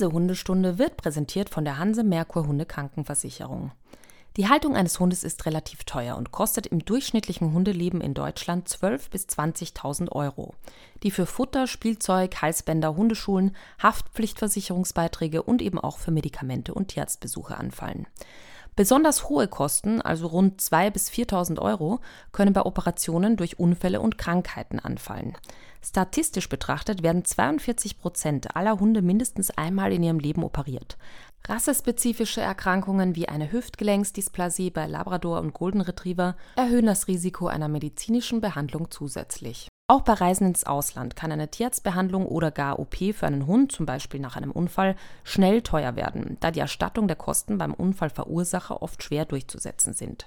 Diese Hundestunde wird präsentiert von der Hanse Merkur Hunde Krankenversicherung. Die Haltung eines Hundes ist relativ teuer und kostet im durchschnittlichen Hundeleben in Deutschland 12.000 bis 20.000 Euro, die für Futter, Spielzeug, Halsbänder, Hundeschulen, Haftpflichtversicherungsbeiträge und eben auch für Medikamente und Tierarztbesuche anfallen. Besonders hohe Kosten, also rund 2.000 bis 4.000 Euro, können bei Operationen durch Unfälle und Krankheiten anfallen. Statistisch betrachtet werden 42 Prozent aller Hunde mindestens einmal in ihrem Leben operiert. Rassespezifische Erkrankungen wie eine Hüftgelenksdysplasie bei Labrador und Golden Retriever erhöhen das Risiko einer medizinischen Behandlung zusätzlich. Auch bei Reisen ins Ausland kann eine Tierarztbehandlung oder gar OP für einen Hund, zum Beispiel nach einem Unfall, schnell teuer werden, da die Erstattung der Kosten beim Unfallverursacher oft schwer durchzusetzen sind.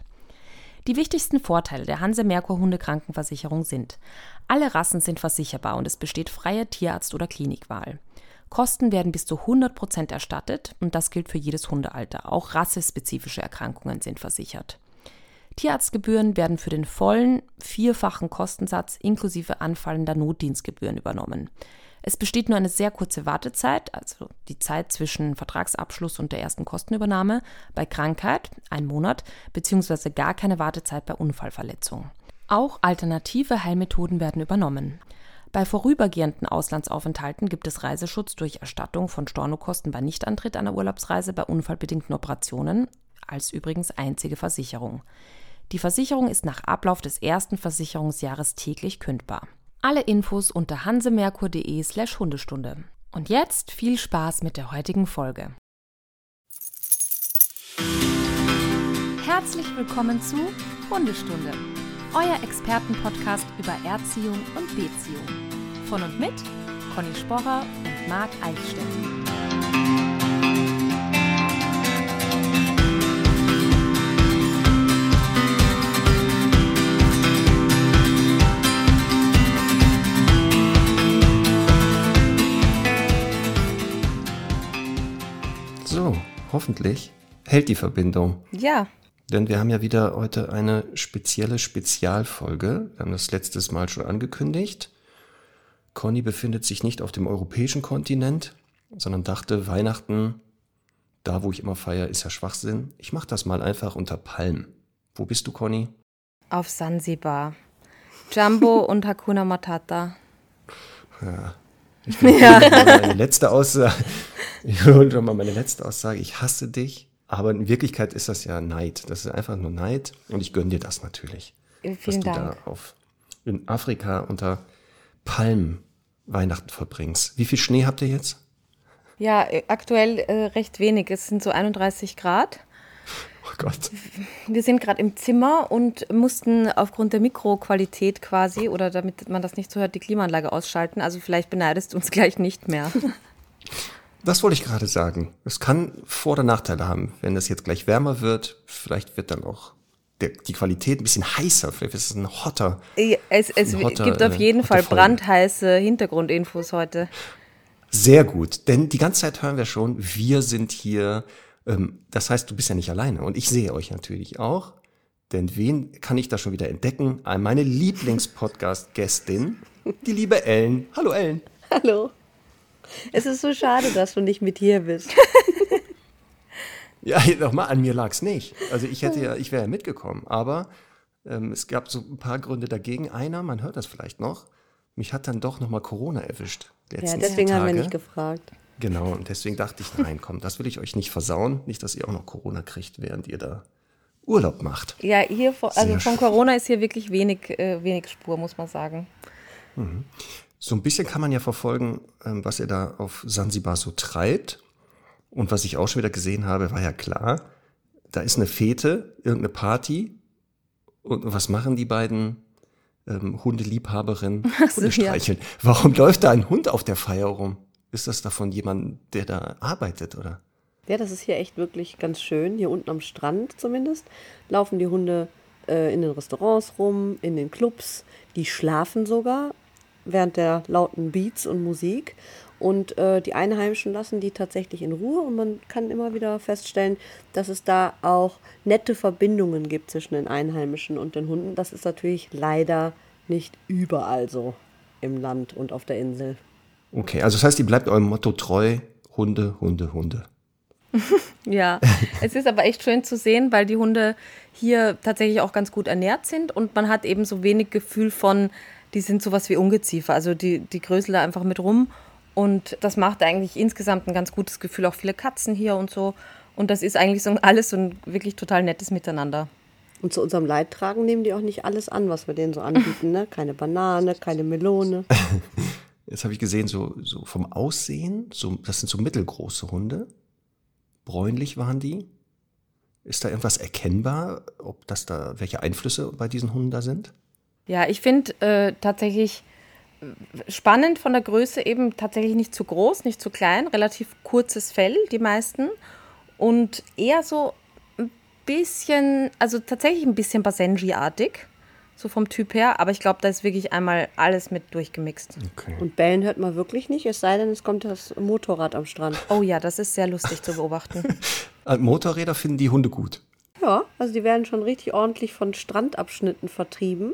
Die wichtigsten Vorteile der Hanse Merkur Hundekrankenversicherung sind: Alle Rassen sind versicherbar und es besteht freie Tierarzt- oder Klinikwahl. Kosten werden bis zu 100 Prozent erstattet und das gilt für jedes Hundealter. Auch rassespezifische Erkrankungen sind versichert. Tierarztgebühren werden für den vollen vierfachen Kostensatz inklusive anfallender Notdienstgebühren übernommen. Es besteht nur eine sehr kurze Wartezeit, also die Zeit zwischen Vertragsabschluss und der ersten Kostenübernahme bei Krankheit, ein Monat, beziehungsweise gar keine Wartezeit bei Unfallverletzung. Auch alternative Heilmethoden werden übernommen. Bei vorübergehenden Auslandsaufenthalten gibt es Reiseschutz durch Erstattung von Stornokosten bei Nichtantritt einer Urlaubsreise bei unfallbedingten Operationen, als übrigens einzige Versicherung. Die Versicherung ist nach Ablauf des ersten Versicherungsjahres täglich kündbar. Alle Infos unter hansemerkur.de slash Hundestunde. Und jetzt viel Spaß mit der heutigen Folge. Herzlich willkommen zu Hundestunde euer Expertenpodcast über Erziehung und Beziehung. Von und mit Conny Sporrer und Marc Eichstätt. Hoffentlich hält die Verbindung. Ja, denn wir haben ja wieder heute eine spezielle Spezialfolge. Wir haben das letztes Mal schon angekündigt. Conny befindet sich nicht auf dem europäischen Kontinent, sondern dachte, Weihnachten, da wo ich immer feiere, ist ja Schwachsinn. Ich mache das mal einfach unter Palmen. Wo bist du, Conny? Auf Sansibar. Jumbo und Hakuna Matata. Ja. Ich will ja. meine letzte Aussage. Ich hole mal meine letzte Aussage. Ich hasse dich. Aber in Wirklichkeit ist das ja Neid. Das ist einfach nur Neid und ich gönne dir das natürlich. Vielen dass du Dank. da auf, in Afrika unter Palmen Weihnachten verbringst. Wie viel Schnee habt ihr jetzt? Ja, äh, aktuell äh, recht wenig. Es sind so 31 Grad. Oh Gott. Wir sind gerade im Zimmer und mussten aufgrund der Mikroqualität quasi, oder damit man das nicht so hört, die Klimaanlage ausschalten. Also vielleicht beneidest du uns gleich nicht mehr. Das wollte ich gerade sagen. Es kann Vor- oder Nachteile haben. Wenn es jetzt gleich wärmer wird, vielleicht wird dann auch der, die Qualität ein bisschen heißer. Vielleicht ist es ein hotter. Es, es hotter, gibt auf jeden Fall Folge. brandheiße Hintergrundinfos heute. Sehr gut, denn die ganze Zeit hören wir schon, wir sind hier. Ähm, das heißt, du bist ja nicht alleine und ich sehe euch natürlich auch. Denn wen kann ich da schon wieder entdecken? Meine Lieblingspodcast-Gästin, die liebe Ellen. Hallo Ellen. Hallo. Es ist so schade, dass du nicht mit hier bist. ja, nochmal, an mir lag es nicht. Also ich hätte ja, ich wäre ja mitgekommen, aber ähm, es gab so ein paar Gründe dagegen. Einer, man hört das vielleicht noch, mich hat dann doch nochmal Corona erwischt. Ja, deswegen Tage. haben wir nicht gefragt. Genau, und deswegen dachte ich, nein, komm, das will ich euch nicht versauen. Nicht, dass ihr auch noch Corona kriegt, während ihr da Urlaub macht. Ja, hier, also von Corona ist hier wirklich wenig, äh, wenig Spur, muss man sagen. Mhm. So ein bisschen kann man ja verfolgen, ähm, was er da auf Sansibar so treibt. Und was ich auch schon wieder gesehen habe, war ja klar, da ist eine Fete, irgendeine Party. Und was machen die beiden ähm, Hundeliebhaberinnen? So, Hunde streicheln. Ja. Warum läuft da ein Hund auf der Feier rum? Ist das davon jemand, der da arbeitet, oder? Ja, das ist hier echt wirklich ganz schön. Hier unten am Strand zumindest laufen die Hunde äh, in den Restaurants rum, in den Clubs. Die schlafen sogar während der lauten Beats und Musik. Und äh, die Einheimischen lassen die tatsächlich in Ruhe und man kann immer wieder feststellen, dass es da auch nette Verbindungen gibt zwischen den Einheimischen und den Hunden. Das ist natürlich leider nicht überall so im Land und auf der Insel. Okay, also das heißt, ihr bleibt eurem Motto treu, Hunde, Hunde, Hunde. ja, es ist aber echt schön zu sehen, weil die Hunde hier tatsächlich auch ganz gut ernährt sind und man hat eben so wenig Gefühl von, die sind sowas wie Ungeziefer. Also die, die gröseln da einfach mit rum und das macht eigentlich insgesamt ein ganz gutes Gefühl. Auch viele Katzen hier und so. Und das ist eigentlich so alles so ein wirklich total nettes Miteinander. Und zu unserem Leidtragen nehmen die auch nicht alles an, was wir denen so anbieten. Ne? Keine Banane, keine Melone. Jetzt habe ich gesehen, so, so vom Aussehen, so, das sind so mittelgroße Hunde. Bräunlich waren die. Ist da irgendwas erkennbar, ob das da, welche Einflüsse bei diesen Hunden da sind? Ja, ich finde äh, tatsächlich äh, spannend von der Größe eben tatsächlich nicht zu groß, nicht zu klein, relativ kurzes Fell, die meisten. Und eher so ein bisschen, also tatsächlich ein bisschen Basenji-artig so vom Typ her. Aber ich glaube, da ist wirklich einmal alles mit durchgemixt. Okay. Und bellen hört man wirklich nicht, es sei denn, es kommt das Motorrad am Strand. Oh ja, das ist sehr lustig zu beobachten. Äh, Motorräder finden die Hunde gut. Ja, also die werden schon richtig ordentlich von Strandabschnitten vertrieben.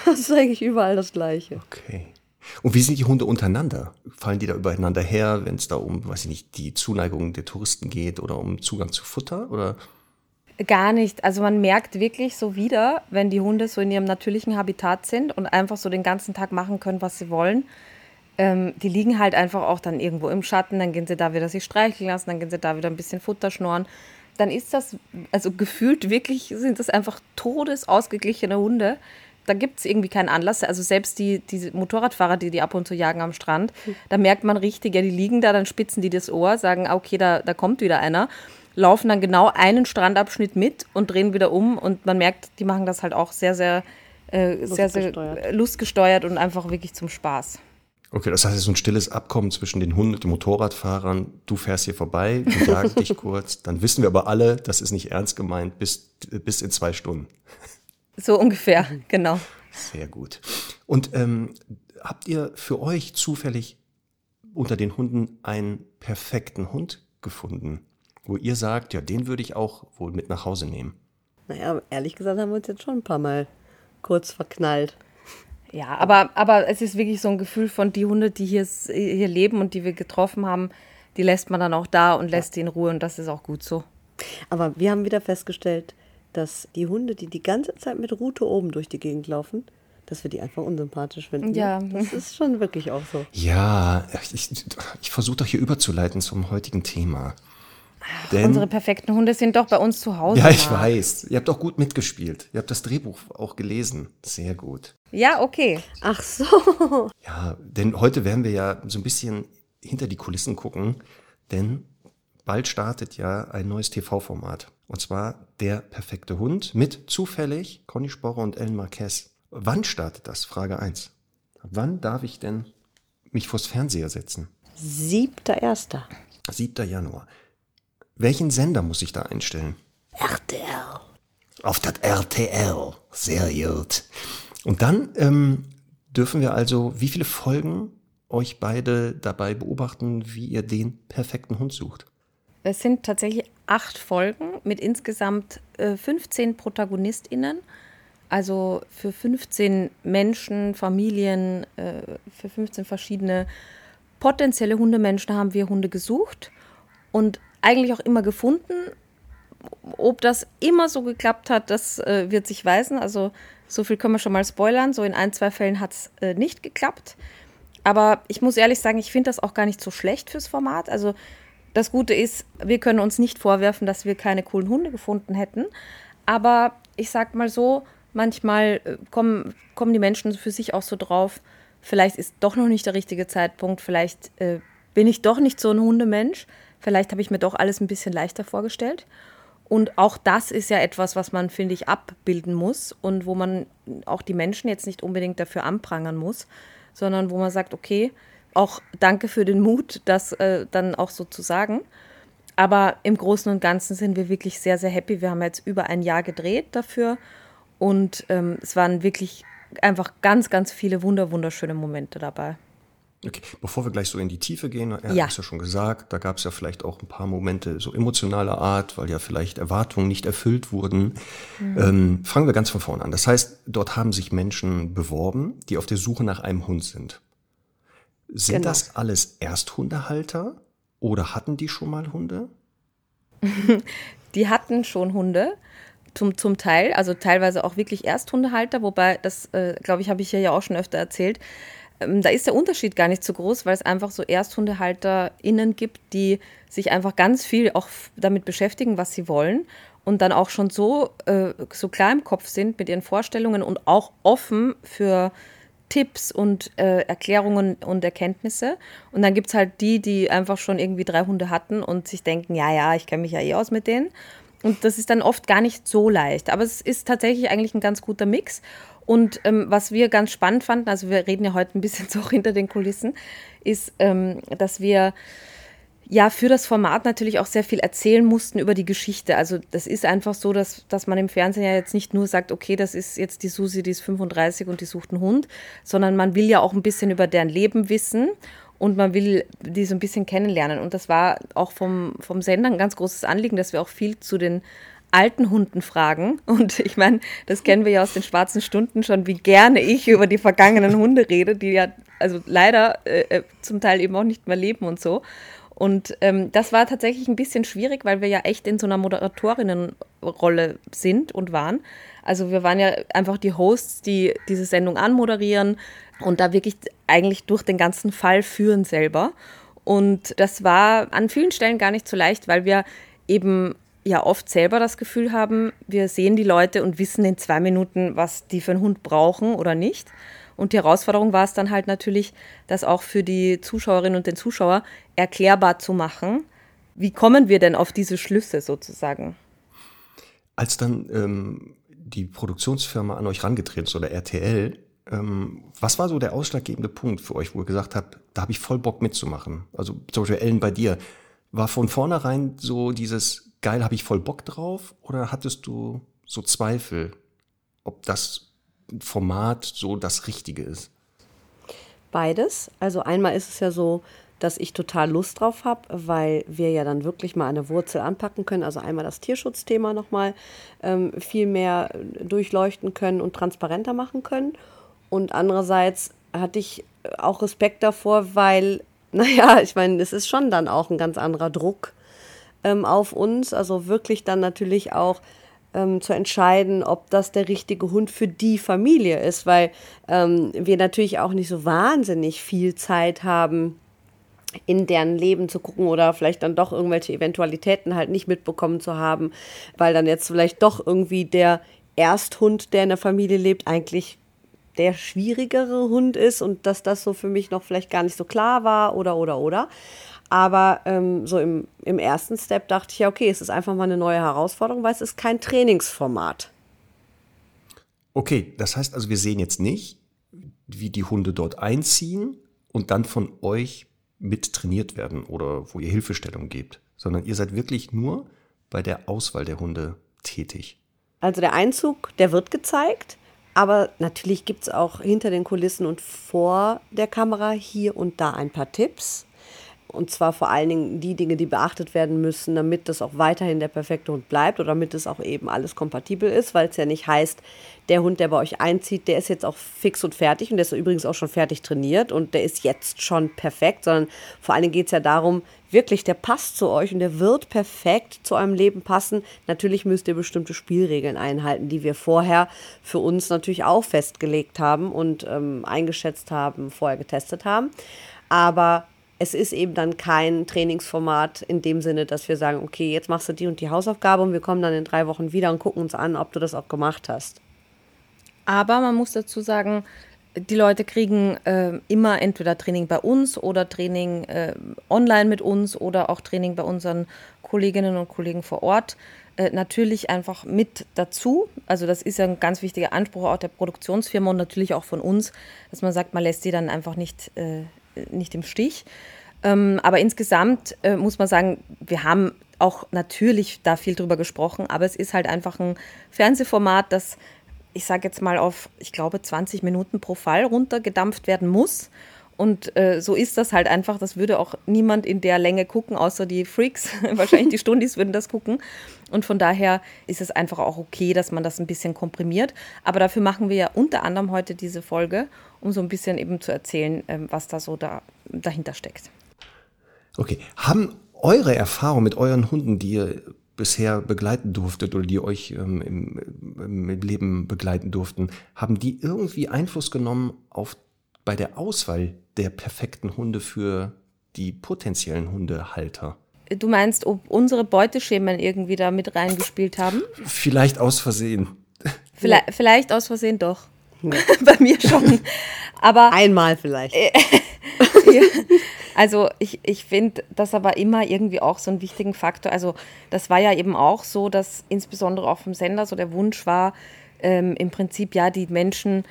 Das ist eigentlich überall das Gleiche. Okay. Und wie sind die Hunde untereinander? Fallen die da übereinander her, wenn es da um, weiß ich nicht, die Zuneigung der Touristen geht oder um Zugang zu Futter? Oder Gar nicht. Also man merkt wirklich so wieder, wenn die Hunde so in ihrem natürlichen Habitat sind und einfach so den ganzen Tag machen können, was sie wollen. Ähm, die liegen halt einfach auch dann irgendwo im Schatten, dann gehen sie da wieder sich streicheln lassen, dann gehen sie da wieder ein bisschen Futter schnorren. Dann ist das, also gefühlt wirklich sind das einfach todesausgeglichene Hunde. Da gibt es irgendwie keinen Anlass. Also selbst die, die Motorradfahrer, die die ab und zu jagen am Strand, da merkt man richtig, ja, die liegen da, dann spitzen die das Ohr, sagen, ah, okay, da, da kommt wieder einer laufen dann genau einen Strandabschnitt mit und drehen wieder um. Und man merkt, die machen das halt auch sehr, sehr, äh, sehr, sehr lustgesteuert und einfach wirklich zum Spaß. Okay, das heißt, es ist so ein stilles Abkommen zwischen den Hunden und den Motorradfahrern. Du fährst hier vorbei, wir jagen dich kurz. Dann wissen wir aber alle, das ist nicht ernst gemeint, bis, bis in zwei Stunden. So ungefähr, genau. Sehr gut. Und ähm, habt ihr für euch zufällig unter den Hunden einen perfekten Hund gefunden? wo ihr sagt, ja, den würde ich auch wohl mit nach Hause nehmen? Naja, ehrlich gesagt haben wir uns jetzt schon ein paar Mal kurz verknallt. Ja, aber, aber es ist wirklich so ein Gefühl von die Hunde, die hier, hier leben und die wir getroffen haben, die lässt man dann auch da und lässt die in Ruhe und das ist auch gut so. Aber wir haben wieder festgestellt, dass die Hunde, die die ganze Zeit mit Rute oben durch die Gegend laufen, dass wir die einfach unsympathisch finden. Ja. Das ist schon wirklich auch so. Ja, ich, ich versuche doch hier überzuleiten zum heutigen Thema. Denn, Unsere perfekten Hunde sind doch bei uns zu Hause. Ja, ich weiß. Ihr habt auch gut mitgespielt. Ihr habt das Drehbuch auch gelesen. Sehr gut. Ja, okay. Ach so. Ja, denn heute werden wir ja so ein bisschen hinter die Kulissen gucken, denn bald startet ja ein neues TV-Format. Und zwar Der perfekte Hund mit zufällig Conny Sporre und Ellen Marquez. Wann startet das? Frage 1. Wann darf ich denn mich vors Fernseher setzen? 7.1. 7. Januar. Welchen Sender muss ich da einstellen? RTL. Auf das RTL. Sehr gut. Und dann ähm, dürfen wir also, wie viele Folgen euch beide dabei beobachten, wie ihr den perfekten Hund sucht? Es sind tatsächlich acht Folgen mit insgesamt äh, 15 ProtagonistInnen. Also für 15 Menschen, Familien, äh, für 15 verschiedene potenzielle Hundemenschen haben wir Hunde gesucht. Und eigentlich auch immer gefunden. Ob das immer so geklappt hat, das äh, wird sich weisen. Also so viel können wir schon mal spoilern. So in ein, zwei Fällen hat es äh, nicht geklappt. Aber ich muss ehrlich sagen, ich finde das auch gar nicht so schlecht fürs Format. Also das Gute ist, wir können uns nicht vorwerfen, dass wir keine coolen Hunde gefunden hätten. Aber ich sag mal so, manchmal äh, kommen, kommen die Menschen für sich auch so drauf, vielleicht ist doch noch nicht der richtige Zeitpunkt, vielleicht äh, bin ich doch nicht so ein Hundemensch. Vielleicht habe ich mir doch alles ein bisschen leichter vorgestellt. Und auch das ist ja etwas, was man, finde ich, abbilden muss und wo man auch die Menschen jetzt nicht unbedingt dafür anprangern muss, sondern wo man sagt, okay, auch danke für den Mut, das äh, dann auch so zu sagen. Aber im Großen und Ganzen sind wir wirklich sehr, sehr happy. Wir haben jetzt über ein Jahr gedreht dafür und ähm, es waren wirklich einfach ganz, ganz viele wunder, wunderschöne Momente dabei. Okay, bevor wir gleich so in die Tiefe gehen, er ja. hat es ja schon gesagt, da gab es ja vielleicht auch ein paar Momente so emotionaler Art, weil ja vielleicht Erwartungen nicht erfüllt wurden. Mhm. Ähm, fangen wir ganz von vorne an. Das heißt, dort haben sich Menschen beworben, die auf der Suche nach einem Hund sind. Sind genau. das alles Ersthundehalter Oder hatten die schon mal Hunde? die hatten schon Hunde. Zum, zum Teil, also teilweise auch wirklich Ersthundehalter, wobei das, äh, glaube ich, habe ich hier ja auch schon öfter erzählt. Ähm, da ist der Unterschied gar nicht so groß, weil es einfach so ErsthundehalterInnen gibt, die sich einfach ganz viel auch damit beschäftigen, was sie wollen und dann auch schon so, äh, so klar im Kopf sind mit ihren Vorstellungen und auch offen für Tipps und äh, Erklärungen und Erkenntnisse. Und dann gibt es halt die, die einfach schon irgendwie drei Hunde hatten und sich denken, ja, ja, ich kenne mich ja eh aus mit denen. Und das ist dann oft gar nicht so leicht. Aber es ist tatsächlich eigentlich ein ganz guter Mix. Und ähm, was wir ganz spannend fanden, also wir reden ja heute ein bisschen so hinter den Kulissen, ist, ähm, dass wir ja für das Format natürlich auch sehr viel erzählen mussten über die Geschichte. Also das ist einfach so, dass, dass man im Fernsehen ja jetzt nicht nur sagt, okay, das ist jetzt die Susi, die ist 35 und die sucht einen Hund, sondern man will ja auch ein bisschen über deren Leben wissen und man will die so ein bisschen kennenlernen. Und das war auch vom, vom Sender ein ganz großes Anliegen, dass wir auch viel zu den alten Hunden fragen. Und ich meine, das kennen wir ja aus den schwarzen Stunden schon, wie gerne ich über die vergangenen Hunde rede, die ja also leider äh, äh zum Teil eben auch nicht mehr leben und so. Und ähm, das war tatsächlich ein bisschen schwierig, weil wir ja echt in so einer Moderatorinnenrolle sind und waren. Also wir waren ja einfach die Hosts, die diese Sendung anmoderieren und da wirklich eigentlich durch den ganzen Fall führen selber. Und das war an vielen Stellen gar nicht so leicht, weil wir eben ja oft selber das Gefühl haben, wir sehen die Leute und wissen in zwei Minuten, was die für einen Hund brauchen oder nicht. Und die Herausforderung war es dann halt natürlich, das auch für die Zuschauerinnen und den Zuschauer erklärbar zu machen. Wie kommen wir denn auf diese Schlüsse sozusagen? Als dann ähm, die Produktionsfirma an euch rangetreten ist oder RTL, ähm, was war so der ausschlaggebende Punkt für euch, wo ihr gesagt habt, da habe ich voll Bock mitzumachen? Also zum Beispiel Ellen bei dir. War von vornherein so dieses geil, habe ich voll Bock drauf? Oder hattest du so Zweifel, ob das Format so das Richtige ist? Beides. Also einmal ist es ja so, dass ich total Lust drauf habe, weil wir ja dann wirklich mal eine Wurzel anpacken können. Also einmal das Tierschutzthema nochmal ähm, viel mehr durchleuchten können und transparenter machen können. Und andererseits hatte ich auch Respekt davor, weil, naja, ich meine, es ist schon dann auch ein ganz anderer Druck ähm, auf uns. Also wirklich dann natürlich auch ähm, zu entscheiden, ob das der richtige Hund für die Familie ist, weil ähm, wir natürlich auch nicht so wahnsinnig viel Zeit haben, in deren Leben zu gucken oder vielleicht dann doch irgendwelche Eventualitäten halt nicht mitbekommen zu haben, weil dann jetzt vielleicht doch irgendwie der Ersthund, der in der Familie lebt, eigentlich der schwierigere Hund ist und dass das so für mich noch vielleicht gar nicht so klar war oder oder oder. Aber ähm, so im, im ersten Step dachte ich ja, okay, es ist einfach mal eine neue Herausforderung, weil es ist kein Trainingsformat. Okay, das heißt also, wir sehen jetzt nicht, wie die Hunde dort einziehen und dann von euch mit trainiert werden oder wo ihr Hilfestellung gebt, sondern ihr seid wirklich nur bei der Auswahl der Hunde tätig. Also der Einzug, der wird gezeigt, aber natürlich gibt es auch hinter den Kulissen und vor der Kamera hier und da ein paar Tipps. Und zwar vor allen Dingen die Dinge, die beachtet werden müssen, damit das auch weiterhin der perfekte Hund bleibt oder damit es auch eben alles kompatibel ist, weil es ja nicht heißt, der Hund, der bei euch einzieht, der ist jetzt auch fix und fertig und der ist übrigens auch schon fertig trainiert und der ist jetzt schon perfekt, sondern vor allen Dingen geht es ja darum, wirklich, der passt zu euch und der wird perfekt zu eurem Leben passen. Natürlich müsst ihr bestimmte Spielregeln einhalten, die wir vorher für uns natürlich auch festgelegt haben und ähm, eingeschätzt haben, vorher getestet haben. Aber es ist eben dann kein Trainingsformat in dem Sinne, dass wir sagen, okay, jetzt machst du die und die Hausaufgabe und wir kommen dann in drei Wochen wieder und gucken uns an, ob du das auch gemacht hast. Aber man muss dazu sagen, die Leute kriegen äh, immer entweder Training bei uns oder Training äh, online mit uns oder auch Training bei unseren Kolleginnen und Kollegen vor Ort. Äh, natürlich einfach mit dazu. Also das ist ja ein ganz wichtiger Anspruch auch der Produktionsfirma und natürlich auch von uns, dass man sagt, man lässt sie dann einfach nicht äh, nicht im Stich. Ähm, aber insgesamt äh, muss man sagen, wir haben auch natürlich da viel drüber gesprochen, aber es ist halt einfach ein Fernsehformat, das, ich sage jetzt mal, auf, ich glaube, 20 Minuten pro Fall runtergedampft werden muss. Und äh, so ist das halt einfach. Das würde auch niemand in der Länge gucken, außer die Freaks. Wahrscheinlich die Stundis würden das gucken. Und von daher ist es einfach auch okay, dass man das ein bisschen komprimiert. Aber dafür machen wir ja unter anderem heute diese Folge, um so ein bisschen eben zu erzählen, ähm, was da so da, dahinter steckt. Okay, haben eure Erfahrungen mit euren Hunden, die ihr bisher begleiten durftet oder die euch ähm, im, im, Leben begleiten durften, haben die irgendwie Einfluss genommen auf bei der Auswahl der perfekten Hunde für die potenziellen Hundehalter? Du meinst, ob unsere Beuteschemen irgendwie da mit reingespielt haben? Vielleicht aus Versehen. Vielleicht, vielleicht aus Versehen doch. Ja. Bei mir schon. Aber einmal vielleicht. Äh, also ich, ich finde das aber immer irgendwie auch so einen wichtigen Faktor. Also das war ja eben auch so, dass insbesondere auch vom Sender so der Wunsch war, ähm, im Prinzip ja die Menschen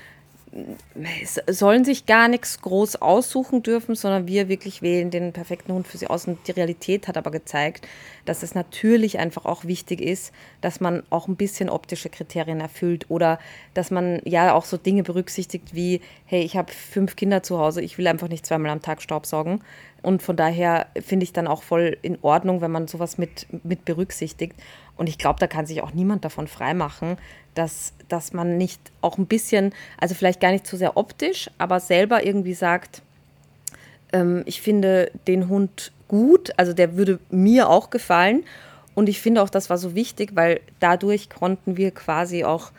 sollen sich gar nichts groß aussuchen dürfen, sondern wir wirklich wählen den perfekten Hund für sie aus. Und die Realität hat aber gezeigt, dass es natürlich einfach auch wichtig ist, dass man auch ein bisschen optische Kriterien erfüllt oder dass man ja auch so Dinge berücksichtigt wie, hey, ich habe fünf Kinder zu Hause, ich will einfach nicht zweimal am Tag Staubsaugen. Und von daher finde ich dann auch voll in Ordnung, wenn man sowas mit, mit berücksichtigt. Und ich glaube, da kann sich auch niemand davon freimachen, dass, dass man nicht auch ein bisschen, also vielleicht gar nicht so sehr optisch, aber selber irgendwie sagt, ähm, ich finde den Hund gut, also der würde mir auch gefallen. Und ich finde auch, das war so wichtig, weil dadurch konnten wir quasi auch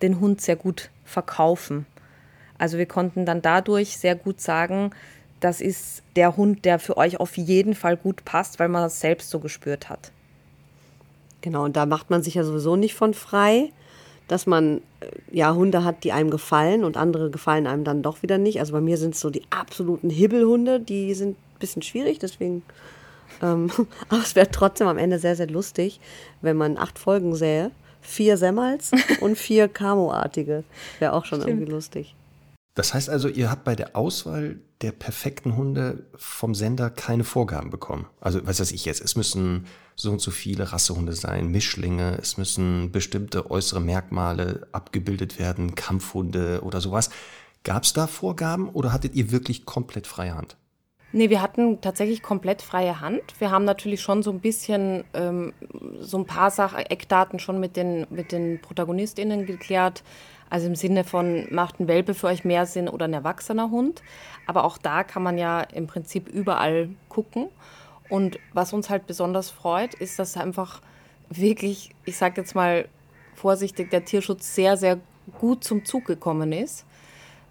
den Hund sehr gut verkaufen. Also wir konnten dann dadurch sehr gut sagen, das ist der Hund, der für euch auf jeden Fall gut passt, weil man das selbst so gespürt hat. Genau, und da macht man sich ja sowieso nicht von frei dass man äh, ja Hunde hat, die einem gefallen und andere gefallen einem dann doch wieder nicht. Also bei mir sind es so die absoluten Hibbelhunde, die sind ein bisschen schwierig, deswegen. Ähm, aber es wäre trotzdem am Ende sehr, sehr lustig, wenn man acht Folgen sähe. Vier Semmels und vier Camo-artige. Wäre auch schon Stimmt. irgendwie lustig. Das heißt also, ihr habt bei der Auswahl der perfekten Hunde vom Sender keine Vorgaben bekommen. Also, was weiß ich jetzt, es müssen so und so viele Rassehunde sein, Mischlinge, es müssen bestimmte äußere Merkmale abgebildet werden, Kampfhunde oder sowas. Gab es da Vorgaben oder hattet ihr wirklich komplett freie Hand? Nee, wir hatten tatsächlich komplett freie Hand. Wir haben natürlich schon so ein bisschen ähm, so ein paar Sachen, Eckdaten schon mit den, mit den ProtagonistInnen geklärt. Also im Sinne von, macht ein Welpe für euch mehr Sinn oder ein erwachsener Hund. Aber auch da kann man ja im Prinzip überall gucken. Und was uns halt besonders freut, ist, dass einfach wirklich, ich sage jetzt mal vorsichtig, der Tierschutz sehr, sehr gut zum Zug gekommen ist,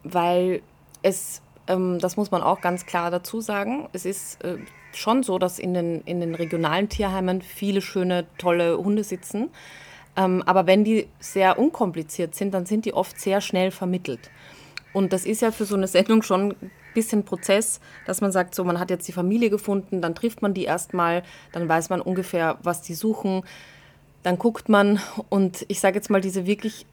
weil es, ähm, das muss man auch ganz klar dazu sagen, es ist äh, schon so, dass in den, in den regionalen Tierheimen viele schöne, tolle Hunde sitzen. Ähm, aber wenn die sehr unkompliziert sind, dann sind die oft sehr schnell vermittelt. Und das ist ja für so eine Sendung schon ein bisschen Prozess, dass man sagt, so man hat jetzt die Familie gefunden, dann trifft man die erstmal, dann weiß man ungefähr, was die suchen, dann guckt man und ich sage jetzt mal, diese wirklich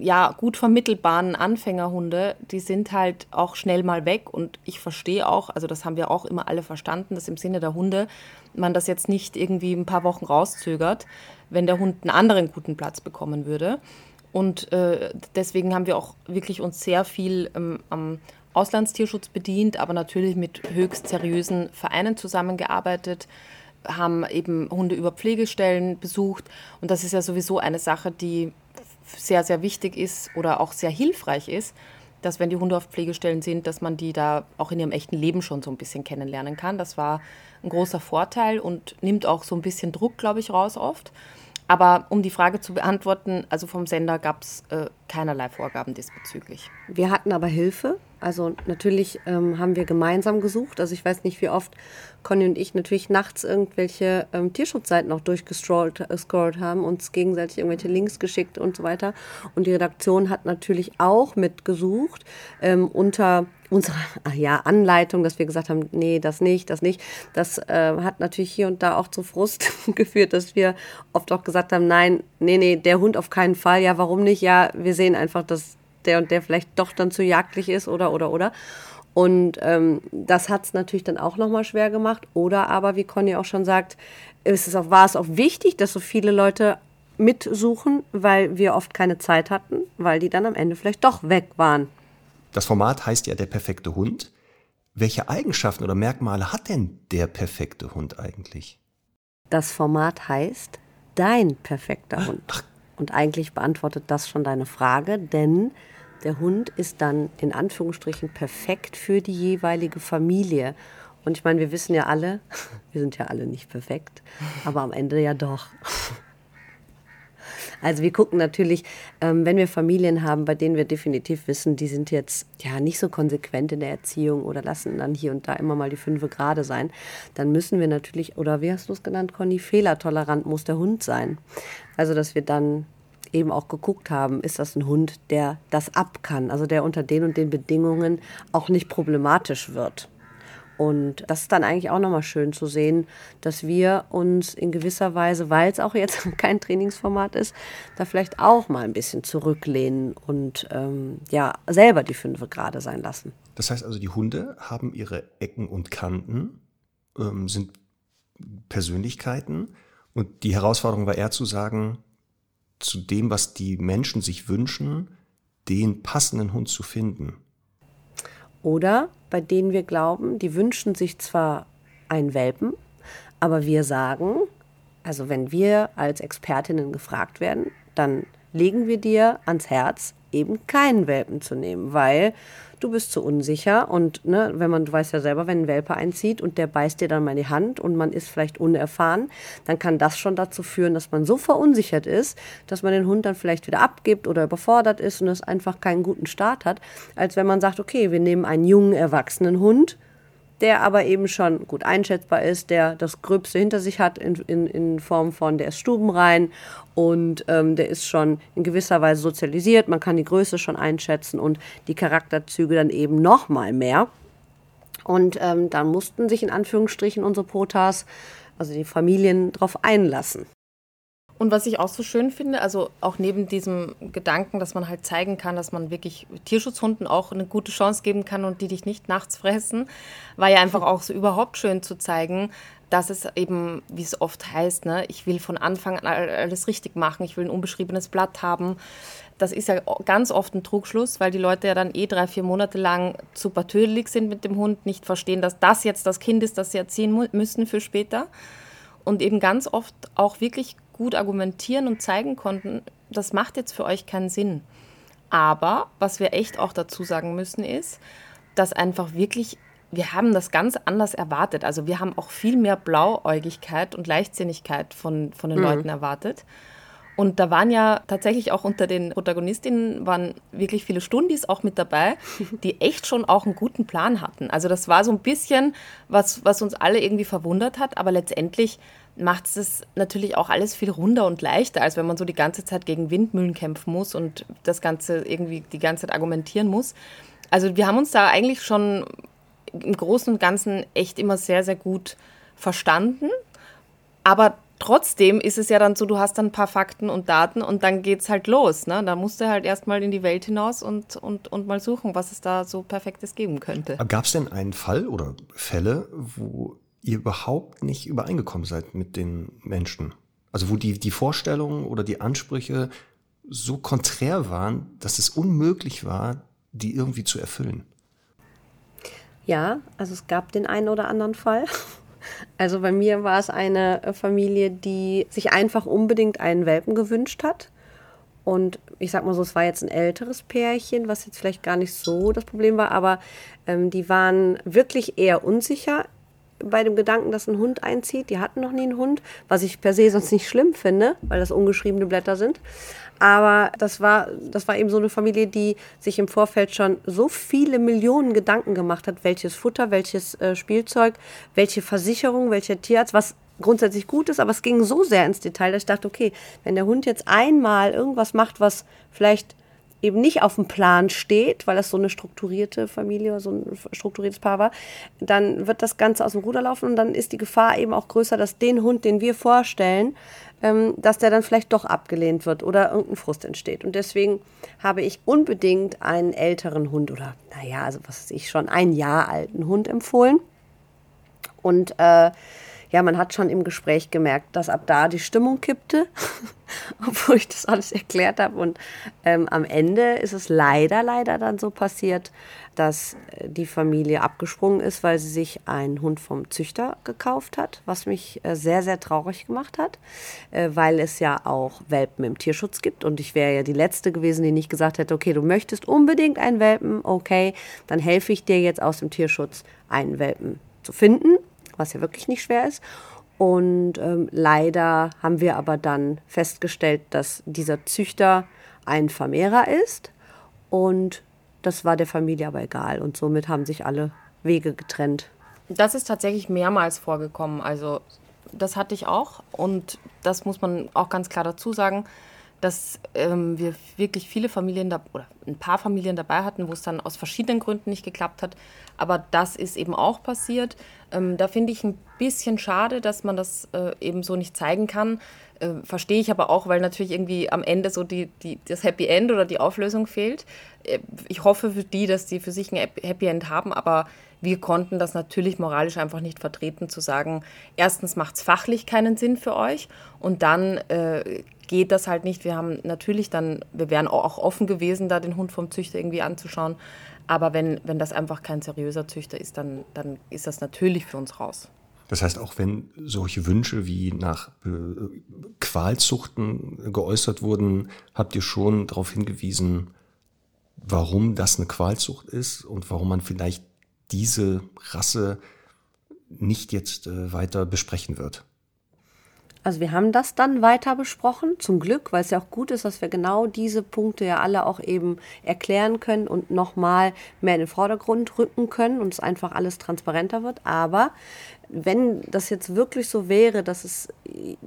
ja, gut vermittelbaren Anfängerhunde, die sind halt auch schnell mal weg. Und ich verstehe auch, also das haben wir auch immer alle verstanden, dass im Sinne der Hunde man das jetzt nicht irgendwie ein paar Wochen rauszögert, wenn der Hund einen anderen guten Platz bekommen würde. Und äh, deswegen haben wir auch wirklich uns sehr viel ähm, am Auslandstierschutz bedient, aber natürlich mit höchst seriösen Vereinen zusammengearbeitet, haben eben Hunde über Pflegestellen besucht. Und das ist ja sowieso eine Sache, die sehr, sehr wichtig ist oder auch sehr hilfreich ist, dass wenn die Hunde auf Pflegestellen sind, dass man die da auch in ihrem echten Leben schon so ein bisschen kennenlernen kann. Das war ein großer Vorteil und nimmt auch so ein bisschen Druck, glaube ich, raus oft. Aber um die Frage zu beantworten, also vom Sender gab es äh, keinerlei Vorgaben diesbezüglich. Wir hatten aber Hilfe. Also natürlich ähm, haben wir gemeinsam gesucht. Also ich weiß nicht, wie oft Conny und ich natürlich nachts irgendwelche ähm, Tierschutzseiten auch durchgescrollt äh, haben, uns gegenseitig irgendwelche Links geschickt und so weiter. Und die Redaktion hat natürlich auch mitgesucht ähm, unter unserer ja, Anleitung, dass wir gesagt haben, nee, das nicht, das nicht. Das äh, hat natürlich hier und da auch zu Frust geführt, dass wir oft auch gesagt haben, nein, nee, nee, der Hund auf keinen Fall. Ja, warum nicht? Ja, wir sehen einfach, dass der und der vielleicht doch dann zu jagdlich ist oder, oder, oder. Und ähm, das hat es natürlich dann auch nochmal schwer gemacht. Oder aber, wie Conny auch schon sagt, ist es auch, war es auch wichtig, dass so viele Leute mitsuchen, weil wir oft keine Zeit hatten, weil die dann am Ende vielleicht doch weg waren. Das Format heißt ja der perfekte Hund. Welche Eigenschaften oder Merkmale hat denn der perfekte Hund eigentlich? Das Format heißt dein perfekter Hund. Und eigentlich beantwortet das schon deine Frage, denn der Hund ist dann in Anführungsstrichen perfekt für die jeweilige Familie. Und ich meine, wir wissen ja alle, wir sind ja alle nicht perfekt, aber am Ende ja doch. Also wir gucken natürlich, ähm, wenn wir Familien haben, bei denen wir definitiv wissen, die sind jetzt ja nicht so konsequent in der Erziehung oder lassen dann hier und da immer mal die fünfe gerade sein, dann müssen wir natürlich, oder wie hast du es genannt, Conny, fehlertolerant muss der Hund sein. Also dass wir dann eben auch geguckt haben, ist das ein Hund, der das ab kann, also der unter den und den Bedingungen auch nicht problematisch wird. Und das ist dann eigentlich auch nochmal schön zu sehen, dass wir uns in gewisser Weise, weil es auch jetzt kein Trainingsformat ist, da vielleicht auch mal ein bisschen zurücklehnen und ähm, ja, selber die Fünfe gerade sein lassen. Das heißt also, die Hunde haben ihre Ecken und Kanten, ähm, sind Persönlichkeiten. Und die Herausforderung war eher zu sagen, zu dem, was die Menschen sich wünschen, den passenden Hund zu finden. Oder bei denen wir glauben, die wünschen sich zwar einen Welpen, aber wir sagen, also wenn wir als Expertinnen gefragt werden, dann legen wir dir ans Herz, eben keinen Welpen zu nehmen, weil du bist zu unsicher und ne, wenn man, du weißt ja selber, wenn ein Welpe einzieht und der beißt dir dann mal die Hand und man ist vielleicht unerfahren, dann kann das schon dazu führen, dass man so verunsichert ist, dass man den Hund dann vielleicht wieder abgibt oder überfordert ist und es einfach keinen guten Start hat, als wenn man sagt, okay, wir nehmen einen jungen, erwachsenen Hund, der aber eben schon gut einschätzbar ist, der das Gröbste hinter sich hat in, in, in Form von, der ist stubenrein und ähm, der ist schon in gewisser Weise sozialisiert, man kann die Größe schon einschätzen und die Charakterzüge dann eben noch mal mehr. Und ähm, dann mussten sich in Anführungsstrichen unsere Potas, also die Familien, darauf einlassen. Und was ich auch so schön finde, also auch neben diesem Gedanken, dass man halt zeigen kann, dass man wirklich Tierschutzhunden auch eine gute Chance geben kann und die dich nicht nachts fressen, war ja einfach auch so überhaupt schön zu zeigen, dass es eben, wie es oft heißt, ne, ich will von Anfang an alles richtig machen, ich will ein unbeschriebenes Blatt haben. Das ist ja ganz oft ein Trugschluss, weil die Leute ja dann eh drei, vier Monate lang super tödlich sind mit dem Hund, nicht verstehen, dass das jetzt das Kind ist, das sie erziehen müssen für später. Und eben ganz oft auch wirklich gut argumentieren und zeigen konnten, das macht jetzt für euch keinen Sinn. Aber was wir echt auch dazu sagen müssen ist, dass einfach wirklich, wir haben das ganz anders erwartet. Also wir haben auch viel mehr Blauäugigkeit und Leichtsinnigkeit von, von den mhm. Leuten erwartet. Und da waren ja tatsächlich auch unter den Protagonistinnen waren wirklich viele Stundis auch mit dabei, die echt schon auch einen guten Plan hatten. Also das war so ein bisschen, was, was uns alle irgendwie verwundert hat, aber letztendlich macht es natürlich auch alles viel runder und leichter, als wenn man so die ganze Zeit gegen Windmühlen kämpfen muss und das Ganze irgendwie die ganze Zeit argumentieren muss. Also wir haben uns da eigentlich schon im Großen und Ganzen echt immer sehr, sehr gut verstanden. Aber trotzdem ist es ja dann so, du hast dann ein paar Fakten und Daten und dann geht es halt los. Ne? Da musst du halt erstmal in die Welt hinaus und, und, und mal suchen, was es da so Perfektes geben könnte. Gab es denn einen Fall oder Fälle, wo ihr überhaupt nicht übereingekommen seid mit den Menschen. Also wo die, die Vorstellungen oder die Ansprüche so konträr waren, dass es unmöglich war, die irgendwie zu erfüllen. Ja, also es gab den einen oder anderen Fall. Also bei mir war es eine Familie, die sich einfach unbedingt einen Welpen gewünscht hat. Und ich sag mal so, es war jetzt ein älteres Pärchen, was jetzt vielleicht gar nicht so das Problem war, aber ähm, die waren wirklich eher unsicher bei dem Gedanken, dass ein Hund einzieht. Die hatten noch nie einen Hund, was ich per se sonst nicht schlimm finde, weil das ungeschriebene Blätter sind. Aber das war, das war eben so eine Familie, die sich im Vorfeld schon so viele Millionen Gedanken gemacht hat, welches Futter, welches äh, Spielzeug, welche Versicherung, welcher Tierarzt, was grundsätzlich gut ist, aber es ging so sehr ins Detail, dass ich dachte, okay, wenn der Hund jetzt einmal irgendwas macht, was vielleicht eben nicht auf dem Plan steht, weil das so eine strukturierte Familie oder so ein strukturiertes Paar war, dann wird das Ganze aus dem Ruder laufen und dann ist die Gefahr eben auch größer, dass den Hund, den wir vorstellen, ähm, dass der dann vielleicht doch abgelehnt wird oder irgendein Frust entsteht. Und deswegen habe ich unbedingt einen älteren Hund oder, naja, also was weiß ich, schon ein Jahr alten Hund empfohlen. Und äh, ja, man hat schon im Gespräch gemerkt, dass ab da die Stimmung kippte, obwohl ich das alles erklärt habe. Und ähm, am Ende ist es leider, leider dann so passiert, dass äh, die Familie abgesprungen ist, weil sie sich einen Hund vom Züchter gekauft hat, was mich äh, sehr, sehr traurig gemacht hat, äh, weil es ja auch Welpen im Tierschutz gibt. Und ich wäre ja die Letzte gewesen, die nicht gesagt hätte, okay, du möchtest unbedingt einen Welpen, okay, dann helfe ich dir jetzt aus dem Tierschutz einen Welpen zu finden, was ja wirklich nicht schwer ist. Und ähm, leider haben wir aber dann festgestellt, dass dieser Züchter ein Vermehrer ist. Und das war der Familie aber egal. Und somit haben sich alle Wege getrennt. Das ist tatsächlich mehrmals vorgekommen. Also das hatte ich auch. Und das muss man auch ganz klar dazu sagen dass ähm, wir wirklich viele Familien da, oder ein paar Familien dabei hatten, wo es dann aus verschiedenen Gründen nicht geklappt hat. Aber das ist eben auch passiert. Ähm, da finde ich ein bisschen schade, dass man das äh, eben so nicht zeigen kann. Äh, Verstehe ich aber auch, weil natürlich irgendwie am Ende so die, die, das Happy End oder die Auflösung fehlt. Äh, ich hoffe für die, dass die für sich ein Happy End haben, aber wir konnten das natürlich moralisch einfach nicht vertreten, zu sagen, erstens macht es fachlich keinen Sinn für euch und dann äh, geht das halt nicht. Wir haben natürlich dann, wir wären auch offen gewesen, da den Hund vom Züchter irgendwie anzuschauen. Aber wenn, wenn das einfach kein seriöser Züchter ist, dann, dann ist das natürlich für uns raus. Das heißt, auch wenn solche Wünsche wie nach äh, Qualzuchten geäußert wurden, habt ihr schon darauf hingewiesen, warum das eine Qualzucht ist und warum man vielleicht diese Rasse nicht jetzt äh, weiter besprechen wird. Also wir haben das dann weiter besprochen, zum Glück, weil es ja auch gut ist, dass wir genau diese Punkte ja alle auch eben erklären können und nochmal mehr in den Vordergrund rücken können und es einfach alles transparenter wird. Aber wenn das jetzt wirklich so wäre, dass es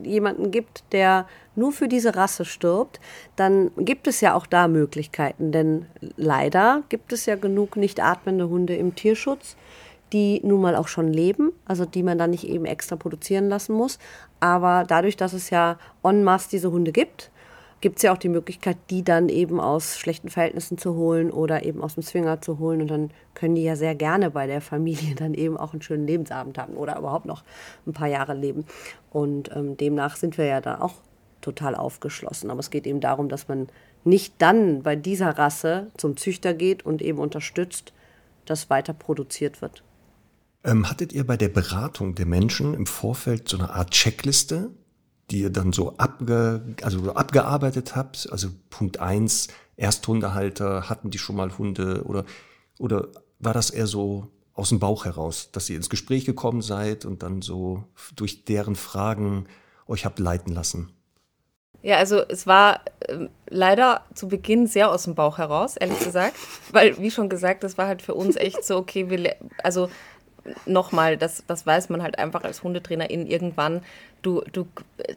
jemanden gibt, der nur für diese Rasse stirbt, dann gibt es ja auch da Möglichkeiten. Denn leider gibt es ja genug nicht atmende Hunde im Tierschutz die nun mal auch schon leben, also die man dann nicht eben extra produzieren lassen muss. Aber dadurch, dass es ja en masse diese Hunde gibt, gibt es ja auch die Möglichkeit, die dann eben aus schlechten Verhältnissen zu holen oder eben aus dem Zwinger zu holen. Und dann können die ja sehr gerne bei der Familie dann eben auch einen schönen Lebensabend haben oder überhaupt noch ein paar Jahre leben. Und ähm, demnach sind wir ja da auch total aufgeschlossen. Aber es geht eben darum, dass man nicht dann bei dieser Rasse zum Züchter geht und eben unterstützt, dass weiter produziert wird. Ähm, hattet ihr bei der Beratung der Menschen im Vorfeld so eine Art Checkliste, die ihr dann so abge, also abgearbeitet habt? Also Punkt eins Ersthundehalter, hatten die schon mal Hunde oder, oder war das eher so aus dem Bauch heraus, dass ihr ins Gespräch gekommen seid und dann so durch deren Fragen euch habt leiten lassen? Ja, also es war äh, leider zu Beginn sehr aus dem Bauch heraus, ehrlich gesagt, weil wie schon gesagt, das war halt für uns echt so, okay, wir, also nochmal, das, das weiß man halt einfach als Hundetrainerin irgendwann. Du, du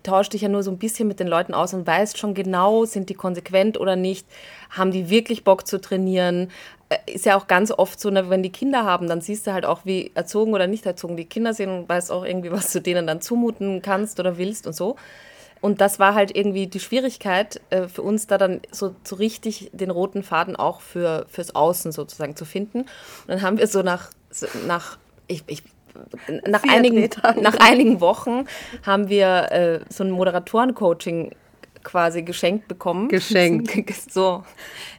tauschst dich ja nur so ein bisschen mit den Leuten aus und weißt schon genau, sind die konsequent oder nicht, haben die wirklich Bock zu trainieren. Äh, ist ja auch ganz oft so, ne, wenn die Kinder haben, dann siehst du halt auch, wie erzogen oder nicht erzogen die Kinder sind und weißt auch irgendwie, was du denen dann zumuten kannst oder willst und so. Und das war halt irgendwie die Schwierigkeit äh, für uns, da dann so, so richtig den roten Faden auch für, fürs Außen sozusagen zu finden. Und dann haben wir so nach, nach ich, ich nach einigen, nach einigen Wochen haben wir äh, so ein Moderatoren-Coaching quasi geschenkt bekommen. Geschenkt. So,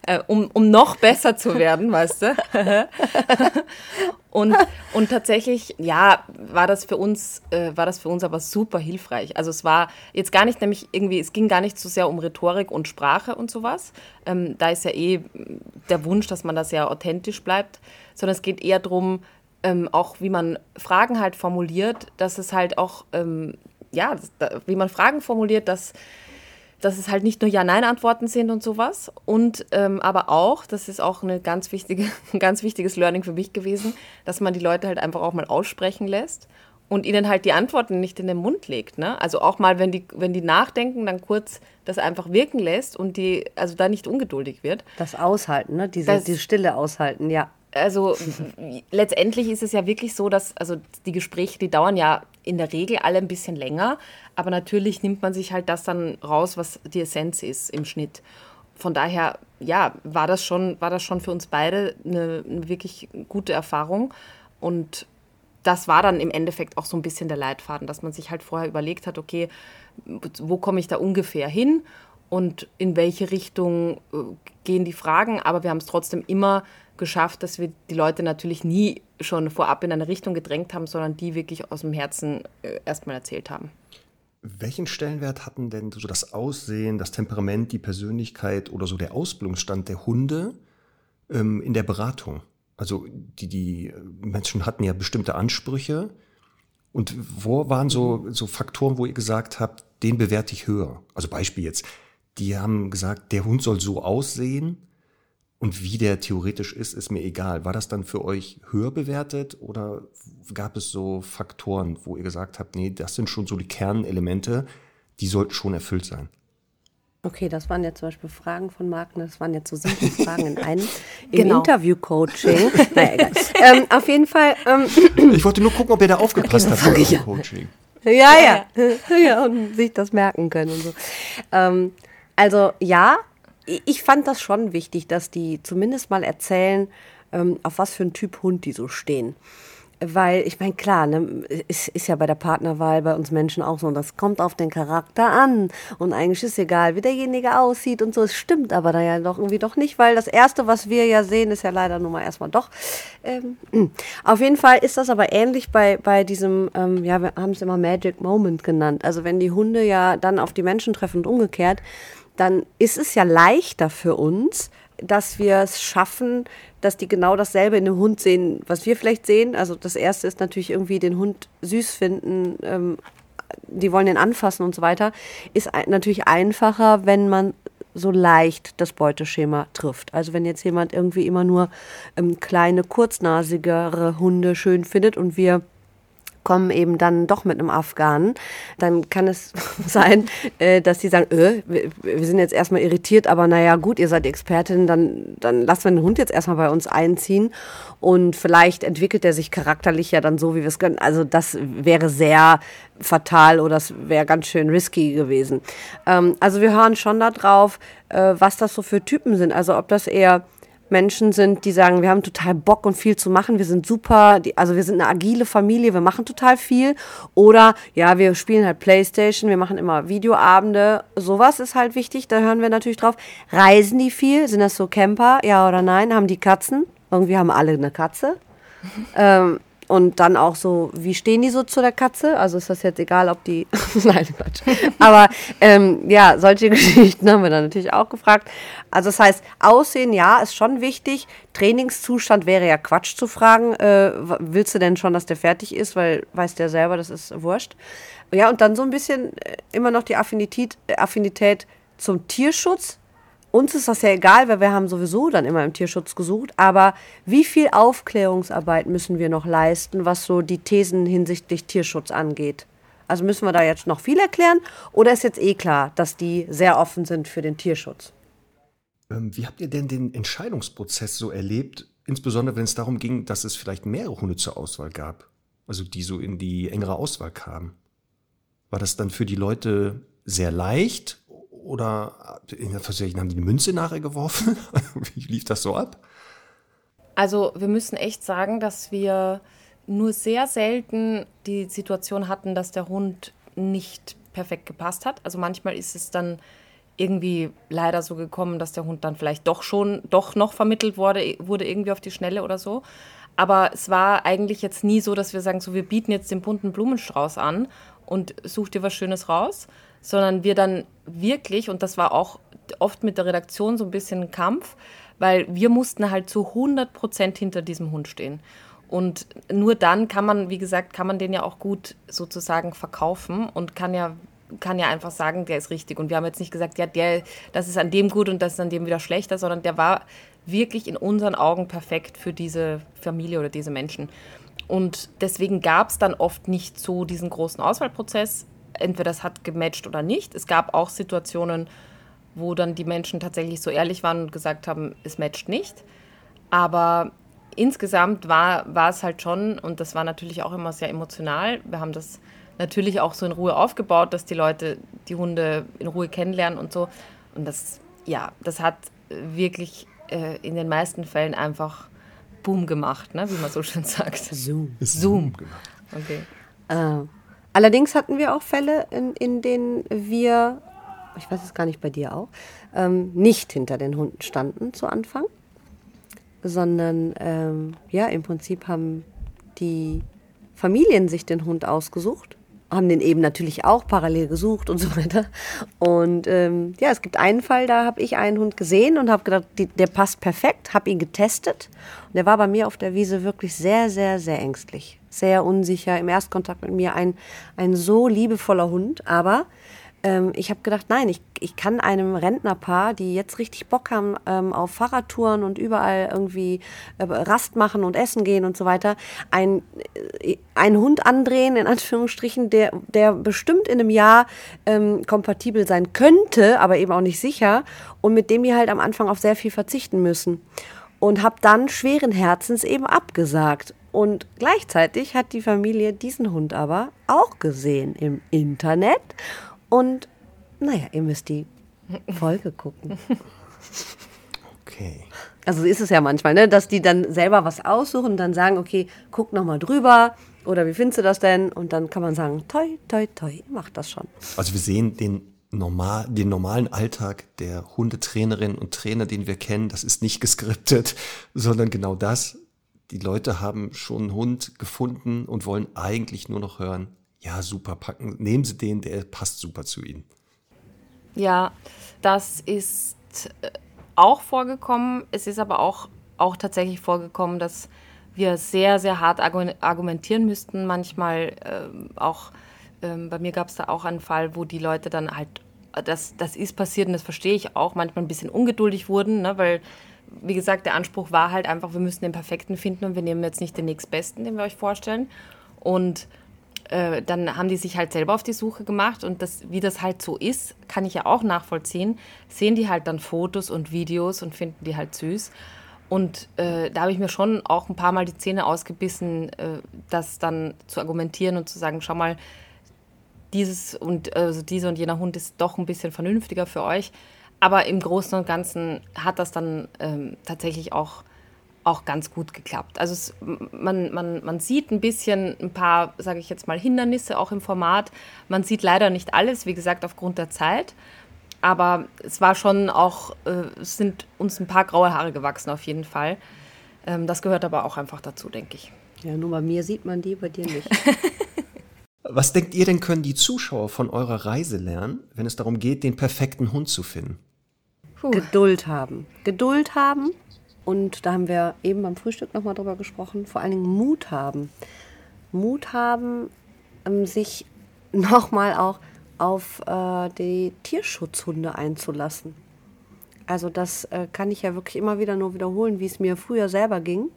äh, um, um noch besser zu werden, weißt du. und, und tatsächlich, ja, war das für uns, äh, war das für uns aber super hilfreich. Also es war jetzt gar nicht nämlich irgendwie, es ging gar nicht so sehr um Rhetorik und Sprache und sowas. Ähm, da ist ja eh der Wunsch, dass man da sehr authentisch bleibt, sondern es geht eher darum, ähm, auch wie man Fragen halt formuliert, dass es halt auch, ähm, ja, wie man Fragen formuliert, dass, dass es halt nicht nur Ja-Nein-Antworten sind und sowas. Und ähm, aber auch, das ist auch eine ganz wichtige, ein ganz wichtiges Learning für mich gewesen, dass man die Leute halt einfach auch mal aussprechen lässt und ihnen halt die Antworten nicht in den Mund legt. Ne? Also auch mal, wenn die, wenn die nachdenken, dann kurz das einfach wirken lässt und die, also da nicht ungeduldig wird. Das Aushalten, ne? Diese, das, diese Stille aushalten, ja also letztendlich ist es ja wirklich so, dass also die Gespräche, die dauern ja in der Regel alle ein bisschen länger, aber natürlich nimmt man sich halt das dann raus, was die Essenz ist im Schnitt. Von daher, ja, war das schon, war das schon für uns beide eine, eine wirklich gute Erfahrung. Und das war dann im Endeffekt auch so ein bisschen der Leitfaden, dass man sich halt vorher überlegt hat, okay, wo komme ich da ungefähr hin? Und in welche Richtung äh, gehen die Fragen, aber wir haben es trotzdem immer geschafft, dass wir die Leute natürlich nie schon vorab in eine Richtung gedrängt haben, sondern die wirklich aus dem Herzen äh, erstmal erzählt haben. Welchen Stellenwert hatten denn so das Aussehen, das Temperament, die Persönlichkeit oder so der Ausbildungsstand der Hunde ähm, in der Beratung? Also die, die Menschen hatten ja bestimmte Ansprüche. Und wo waren so, so Faktoren, wo ihr gesagt habt, den bewerte ich höher? Also Beispiel jetzt, die haben gesagt, der Hund soll so aussehen und wie der theoretisch ist, ist mir egal. War das dann für euch höher bewertet oder gab es so Faktoren, wo ihr gesagt habt, nee, das sind schon so die Kernelemente, die sollten schon erfüllt sein? Okay, das waren jetzt zum Beispiel Fragen von Marken, das waren jetzt so simple Fragen in einem im genau. Interview-Coaching. naja, egal. ähm, auf jeden Fall. Ähm, ich wollte nur gucken, ob ihr da aufgepasst okay, habt beim Coaching. Ja, ja. ja. ja, und sich das merken können und so. Ähm, also ja, ich fand das schon wichtig, dass die zumindest mal erzählen, ähm, auf was für einen Typ Hund die so stehen. Weil, ich meine, klar, ne, ist, ist ja bei der Partnerwahl bei uns Menschen auch so, das kommt auf den Charakter an. Und eigentlich ist egal, wie derjenige aussieht und so. Es stimmt aber da ja doch irgendwie doch nicht, weil das Erste, was wir ja sehen, ist ja leider nun mal erstmal doch. Ähm, auf jeden Fall ist das aber ähnlich bei, bei diesem, ähm, ja, wir haben es immer Magic Moment genannt. Also wenn die Hunde ja dann auf die Menschen treffen und umgekehrt, dann ist es ja leichter für uns, dass wir es schaffen, dass die genau dasselbe in dem Hund sehen, was wir vielleicht sehen. Also das Erste ist natürlich irgendwie den Hund süß finden, ähm, die wollen den anfassen und so weiter. Ist natürlich einfacher, wenn man so leicht das Beuteschema trifft. Also wenn jetzt jemand irgendwie immer nur ähm, kleine, kurznasigere Hunde schön findet und wir kommen eben dann doch mit einem Afghanen, dann kann es sein, äh, dass sie sagen, äh, wir sind jetzt erstmal irritiert, aber naja, gut, ihr seid Expertin, dann, dann lassen wir den Hund jetzt erstmal bei uns einziehen und vielleicht entwickelt er sich charakterlich ja dann so, wie wir es können. Also das wäre sehr fatal oder das wäre ganz schön risky gewesen. Ähm, also wir hören schon darauf, äh, was das so für Typen sind. Also ob das eher Menschen sind, die sagen, wir haben total Bock und viel zu machen, wir sind super, die, also wir sind eine agile Familie, wir machen total viel. Oder ja, wir spielen halt Playstation, wir machen immer Videoabende. Sowas ist halt wichtig, da hören wir natürlich drauf. Reisen die viel? Sind das so Camper? Ja oder nein? Haben die Katzen? Irgendwie haben alle eine Katze. ähm, und dann auch so, wie stehen die so zu der Katze? Also ist das jetzt egal, ob die. Nein, Quatsch. Aber ähm, ja, solche Geschichten haben wir dann natürlich auch gefragt. Also das heißt, Aussehen, ja, ist schon wichtig. Trainingszustand wäre ja Quatsch zu fragen. Äh, willst du denn schon, dass der fertig ist? Weil weiß der selber, das ist wurscht. Ja, und dann so ein bisschen äh, immer noch die Affinität, äh, Affinität zum Tierschutz uns ist das ja egal, weil wir haben sowieso dann immer im Tierschutz gesucht. Aber wie viel Aufklärungsarbeit müssen wir noch leisten, was so die Thesen hinsichtlich Tierschutz angeht? Also müssen wir da jetzt noch viel erklären oder ist jetzt eh klar, dass die sehr offen sind für den Tierschutz? Ähm, wie habt ihr denn den Entscheidungsprozess so erlebt, insbesondere wenn es darum ging, dass es vielleicht mehrere Hunde zur Auswahl gab, also die so in die engere Auswahl kamen? War das dann für die Leute sehr leicht oder Versicherung haben die eine Münze nachher geworfen? Wie lief das so ab? Also wir müssen echt sagen, dass wir nur sehr selten die Situation hatten, dass der Hund nicht perfekt gepasst hat. Also manchmal ist es dann irgendwie leider so gekommen, dass der Hund dann vielleicht doch schon, doch noch vermittelt wurde, wurde irgendwie auf die Schnelle oder so. Aber es war eigentlich jetzt nie so, dass wir sagen, so wir bieten jetzt den bunten Blumenstrauß an und such dir was Schönes raus, sondern wir dann wirklich, und das war auch oft mit der Redaktion so ein bisschen ein Kampf, weil wir mussten halt zu 100 Prozent hinter diesem Hund stehen. Und nur dann kann man, wie gesagt, kann man den ja auch gut sozusagen verkaufen und kann ja, kann ja einfach sagen, der ist richtig. Und wir haben jetzt nicht gesagt, ja, der, das ist an dem gut und das ist an dem wieder schlechter, sondern der war wirklich in unseren Augen perfekt für diese Familie oder diese Menschen. Und deswegen gab es dann oft nicht so diesen großen Auswahlprozess entweder das hat gematcht oder nicht. Es gab auch Situationen, wo dann die Menschen tatsächlich so ehrlich waren und gesagt haben, es matcht nicht. Aber insgesamt war, war es halt schon, und das war natürlich auch immer sehr emotional, wir haben das natürlich auch so in Ruhe aufgebaut, dass die Leute die Hunde in Ruhe kennenlernen und so. Und das, ja, das hat wirklich äh, in den meisten Fällen einfach Boom gemacht, ne? wie man so schön sagt. Zoom. Zoom. Okay. Uh. Allerdings hatten wir auch Fälle, in, in denen wir, ich weiß es gar nicht bei dir auch, ähm, nicht hinter den Hunden standen zu Anfang, sondern ähm, ja, im Prinzip haben die Familien sich den Hund ausgesucht haben den eben natürlich auch parallel gesucht und so weiter. Und ähm, ja, es gibt einen Fall, da habe ich einen Hund gesehen und habe gedacht, die, der passt perfekt, habe ihn getestet. Und der war bei mir auf der Wiese wirklich sehr, sehr, sehr ängstlich, sehr unsicher. Im Erstkontakt mit mir ein, ein so liebevoller Hund, aber ähm, ich habe gedacht, nein, ich, ich kann einem Rentnerpaar, die jetzt richtig Bock haben ähm, auf Fahrradtouren und überall irgendwie äh, Rast machen und essen gehen und so weiter, ein, äh, einen Hund andrehen, in Anführungsstrichen, der, der bestimmt in einem Jahr ähm, kompatibel sein könnte, aber eben auch nicht sicher und mit dem die halt am Anfang auf sehr viel verzichten müssen. Und habe dann schweren Herzens eben abgesagt. Und gleichzeitig hat die Familie diesen Hund aber auch gesehen im Internet und naja, ihr müsst die Folge gucken. Okay. Also ist es ja manchmal, ne, dass die dann selber was aussuchen und dann sagen, okay, guck noch mal drüber oder wie findest du das denn? Und dann kann man sagen, toi, toi, toi, macht das schon. Also wir sehen den, normal, den normalen Alltag der Hundetrainerinnen und Trainer, den wir kennen. Das ist nicht geskriptet, sondern genau das. Die Leute haben schon einen Hund gefunden und wollen eigentlich nur noch hören, ja, super, packen, nehmen Sie den, der passt super zu Ihnen. Ja, das ist äh, auch vorgekommen. Es ist aber auch, auch tatsächlich vorgekommen, dass wir sehr, sehr hart argumentieren müssten. Manchmal äh, auch, äh, bei mir gab es da auch einen Fall, wo die Leute dann halt, das, das ist passiert und das verstehe ich auch, manchmal ein bisschen ungeduldig wurden, ne, weil, wie gesagt, der Anspruch war halt einfach, wir müssen den Perfekten finden und wir nehmen jetzt nicht den nächstbesten, den wir euch vorstellen. Und äh, dann haben die sich halt selber auf die Suche gemacht und das, wie das halt so ist, kann ich ja auch nachvollziehen. Sehen die halt dann Fotos und Videos und finden die halt süß. Und äh, da habe ich mir schon auch ein paar Mal die Zähne ausgebissen, äh, das dann zu argumentieren und zu sagen, schau mal, dieses und also dieser und jener Hund ist doch ein bisschen vernünftiger für euch. Aber im Großen und Ganzen hat das dann ähm, tatsächlich auch auch ganz gut geklappt. Also es, man, man, man sieht ein bisschen ein paar, sage ich jetzt mal, Hindernisse auch im Format. Man sieht leider nicht alles, wie gesagt, aufgrund der Zeit. Aber es war schon auch, äh, es sind uns ein paar graue Haare gewachsen auf jeden Fall. Ähm, das gehört aber auch einfach dazu, denke ich. Ja, nur bei mir sieht man die, bei dir nicht. Was denkt ihr denn, können die Zuschauer von eurer Reise lernen, wenn es darum geht, den perfekten Hund zu finden? Puh. Geduld haben. Geduld haben und da haben wir eben beim Frühstück nochmal drüber gesprochen, vor allen Dingen Mut haben. Mut haben, ähm, sich nochmal auch auf äh, die Tierschutzhunde einzulassen. Also das äh, kann ich ja wirklich immer wieder nur wiederholen, wie es mir früher selber ging.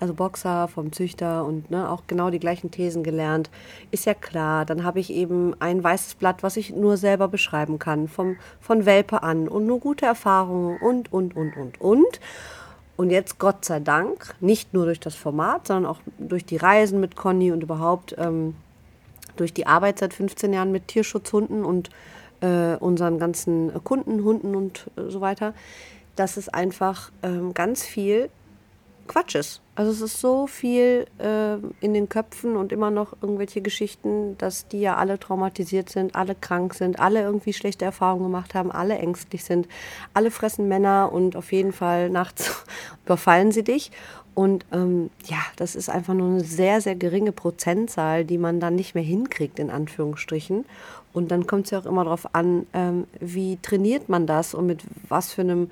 Also Boxer vom Züchter und ne, auch genau die gleichen Thesen gelernt. Ist ja klar, dann habe ich eben ein weißes Blatt, was ich nur selber beschreiben kann, vom, von Welpe an und nur gute Erfahrungen und, und, und, und, und. Und jetzt Gott sei Dank, nicht nur durch das Format, sondern auch durch die Reisen mit Conny und überhaupt ähm, durch die Arbeit seit 15 Jahren mit Tierschutzhunden und äh, unseren ganzen Kundenhunden und äh, so weiter, dass es einfach ähm, ganz viel Quatsch ist. Also es ist so viel äh, in den Köpfen und immer noch irgendwelche Geschichten, dass die ja alle traumatisiert sind, alle krank sind, alle irgendwie schlechte Erfahrungen gemacht haben, alle ängstlich sind, alle fressen Männer und auf jeden Fall nachts überfallen sie dich. Und ähm, ja, das ist einfach nur eine sehr, sehr geringe Prozentzahl, die man dann nicht mehr hinkriegt, in Anführungsstrichen. Und dann kommt es ja auch immer darauf an, ähm, wie trainiert man das und mit was für einem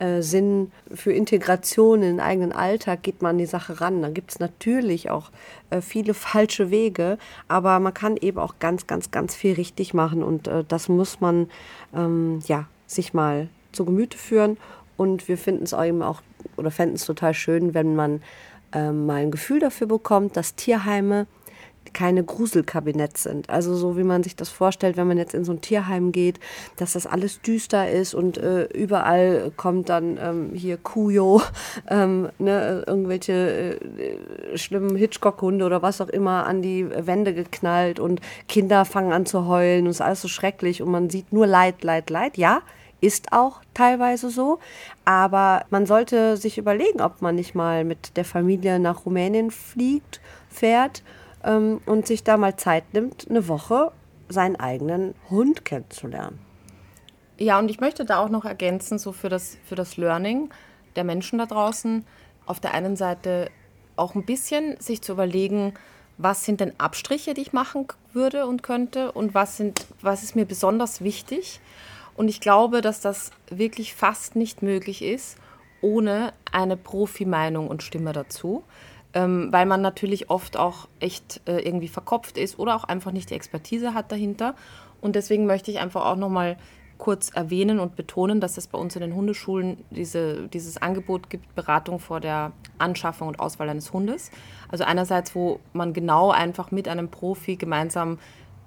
äh, Sinn für Integration in den eigenen Alltag geht man an die Sache ran. Da gibt es natürlich auch äh, viele falsche Wege, aber man kann eben auch ganz, ganz, ganz viel richtig machen und äh, das muss man ähm, ja, sich mal zu Gemüte führen und wir finden es eben auch oder fänden es total schön, wenn man ähm, mal ein Gefühl dafür bekommt, dass Tierheime keine Gruselkabinett sind. Also so wie man sich das vorstellt, wenn man jetzt in so ein Tierheim geht, dass das alles düster ist und äh, überall kommt dann ähm, hier Kujo, ähm, ne, irgendwelche äh, schlimmen Hitchcock-Hunde oder was auch immer an die Wände geknallt und Kinder fangen an zu heulen und es ist alles so schrecklich und man sieht nur Leid, Leid, Leid. Ja, ist auch teilweise so. Aber man sollte sich überlegen, ob man nicht mal mit der Familie nach Rumänien fliegt, fährt ähm, und sich da mal Zeit nimmt, eine Woche seinen eigenen Hund kennenzulernen. Ja, und ich möchte da auch noch ergänzen, so für das, für das Learning der Menschen da draußen, auf der einen Seite auch ein bisschen sich zu überlegen, was sind denn Abstriche, die ich machen würde und könnte und was, sind, was ist mir besonders wichtig. Und ich glaube, dass das wirklich fast nicht möglich ist, ohne eine Profi-Meinung und Stimme dazu. Ähm, weil man natürlich oft auch echt äh, irgendwie verkopft ist oder auch einfach nicht die Expertise hat dahinter. Und deswegen möchte ich einfach auch nochmal kurz erwähnen und betonen, dass es bei uns in den Hundeschulen diese, dieses Angebot gibt, Beratung vor der Anschaffung und Auswahl eines Hundes. Also einerseits, wo man genau einfach mit einem Profi gemeinsam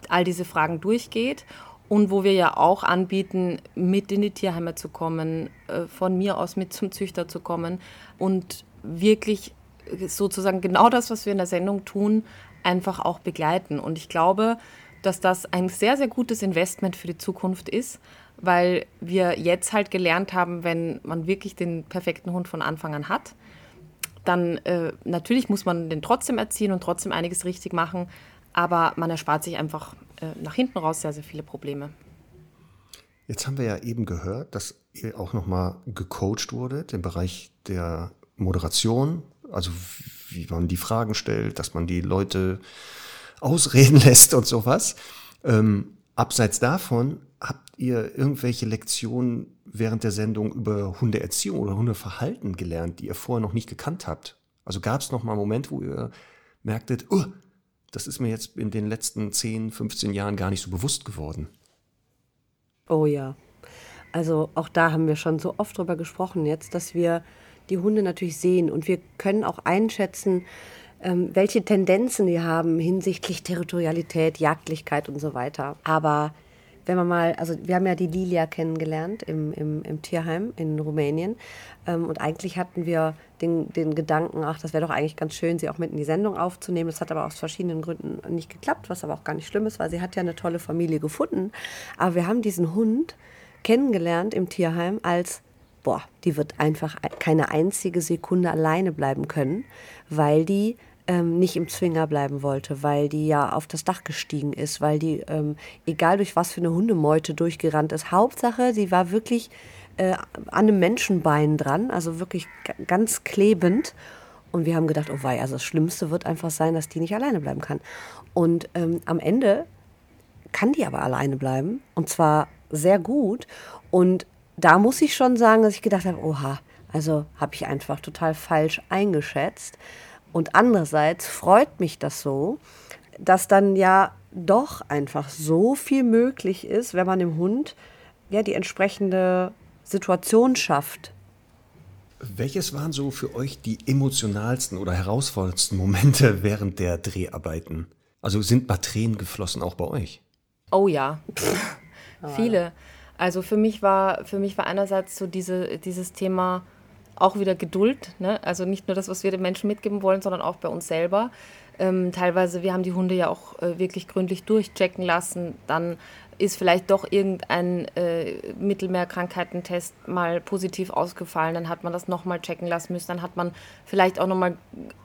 all diese Fragen durchgeht und wo wir ja auch anbieten, mit in die Tierheime zu kommen, äh, von mir aus mit zum Züchter zu kommen und wirklich sozusagen genau das, was wir in der Sendung tun, einfach auch begleiten. Und ich glaube, dass das ein sehr, sehr gutes Investment für die Zukunft ist, weil wir jetzt halt gelernt haben, wenn man wirklich den perfekten Hund von Anfang an hat, dann äh, natürlich muss man den trotzdem erziehen und trotzdem einiges richtig machen, aber man erspart sich einfach äh, nach hinten raus sehr, sehr viele Probleme. Jetzt haben wir ja eben gehört, dass ihr auch nochmal gecoacht wurdet im Bereich der Moderation, also wie man die Fragen stellt, dass man die Leute ausreden lässt und sowas. Ähm, abseits davon, habt ihr irgendwelche Lektionen während der Sendung über Hundeerziehung oder Hundeverhalten gelernt, die ihr vorher noch nicht gekannt habt? Also gab es noch mal einen Moment, wo ihr merktet, oh, das ist mir jetzt in den letzten 10, 15 Jahren gar nicht so bewusst geworden? Oh ja. Also auch da haben wir schon so oft drüber gesprochen jetzt, dass wir die Hunde natürlich sehen und wir können auch einschätzen, ähm, welche Tendenzen die haben hinsichtlich Territorialität, Jagdlichkeit und so weiter. Aber wenn man mal, also wir haben ja die Lilia kennengelernt im, im, im Tierheim in Rumänien ähm, und eigentlich hatten wir den, den Gedanken, ach, das wäre doch eigentlich ganz schön, sie auch mit in die Sendung aufzunehmen. Das hat aber aus verschiedenen Gründen nicht geklappt, was aber auch gar nicht schlimm ist, weil sie hat ja eine tolle Familie gefunden. Aber wir haben diesen Hund kennengelernt im Tierheim als boah, die wird einfach keine einzige Sekunde alleine bleiben können, weil die ähm, nicht im Zwinger bleiben wollte, weil die ja auf das Dach gestiegen ist, weil die, ähm, egal durch was für eine Hundemeute durchgerannt ist, Hauptsache, sie war wirklich äh, an einem Menschenbein dran, also wirklich ganz klebend. Und wir haben gedacht, oh wei, also das Schlimmste wird einfach sein, dass die nicht alleine bleiben kann. Und ähm, am Ende kann die aber alleine bleiben und zwar sehr gut. Und da muss ich schon sagen, dass ich gedacht habe, oha, also habe ich einfach total falsch eingeschätzt. Und andererseits freut mich das so, dass dann ja doch einfach so viel möglich ist, wenn man dem Hund ja die entsprechende Situation schafft. Welches waren so für euch die emotionalsten oder herausforderndsten Momente während der Dreharbeiten? Also sind mal Tränen geflossen auch bei euch? Oh ja, viele. Also für mich war für mich war einerseits so diese, dieses Thema auch wieder Geduld. Ne? Also nicht nur das, was wir den Menschen mitgeben wollen, sondern auch bei uns selber. Ähm, teilweise, wir haben die Hunde ja auch äh, wirklich gründlich durchchecken lassen. Dann ist vielleicht doch irgendein äh, Mittelmeerkrankheitentest mal positiv ausgefallen. Dann hat man das nochmal checken lassen müssen. Dann hat man vielleicht auch nochmal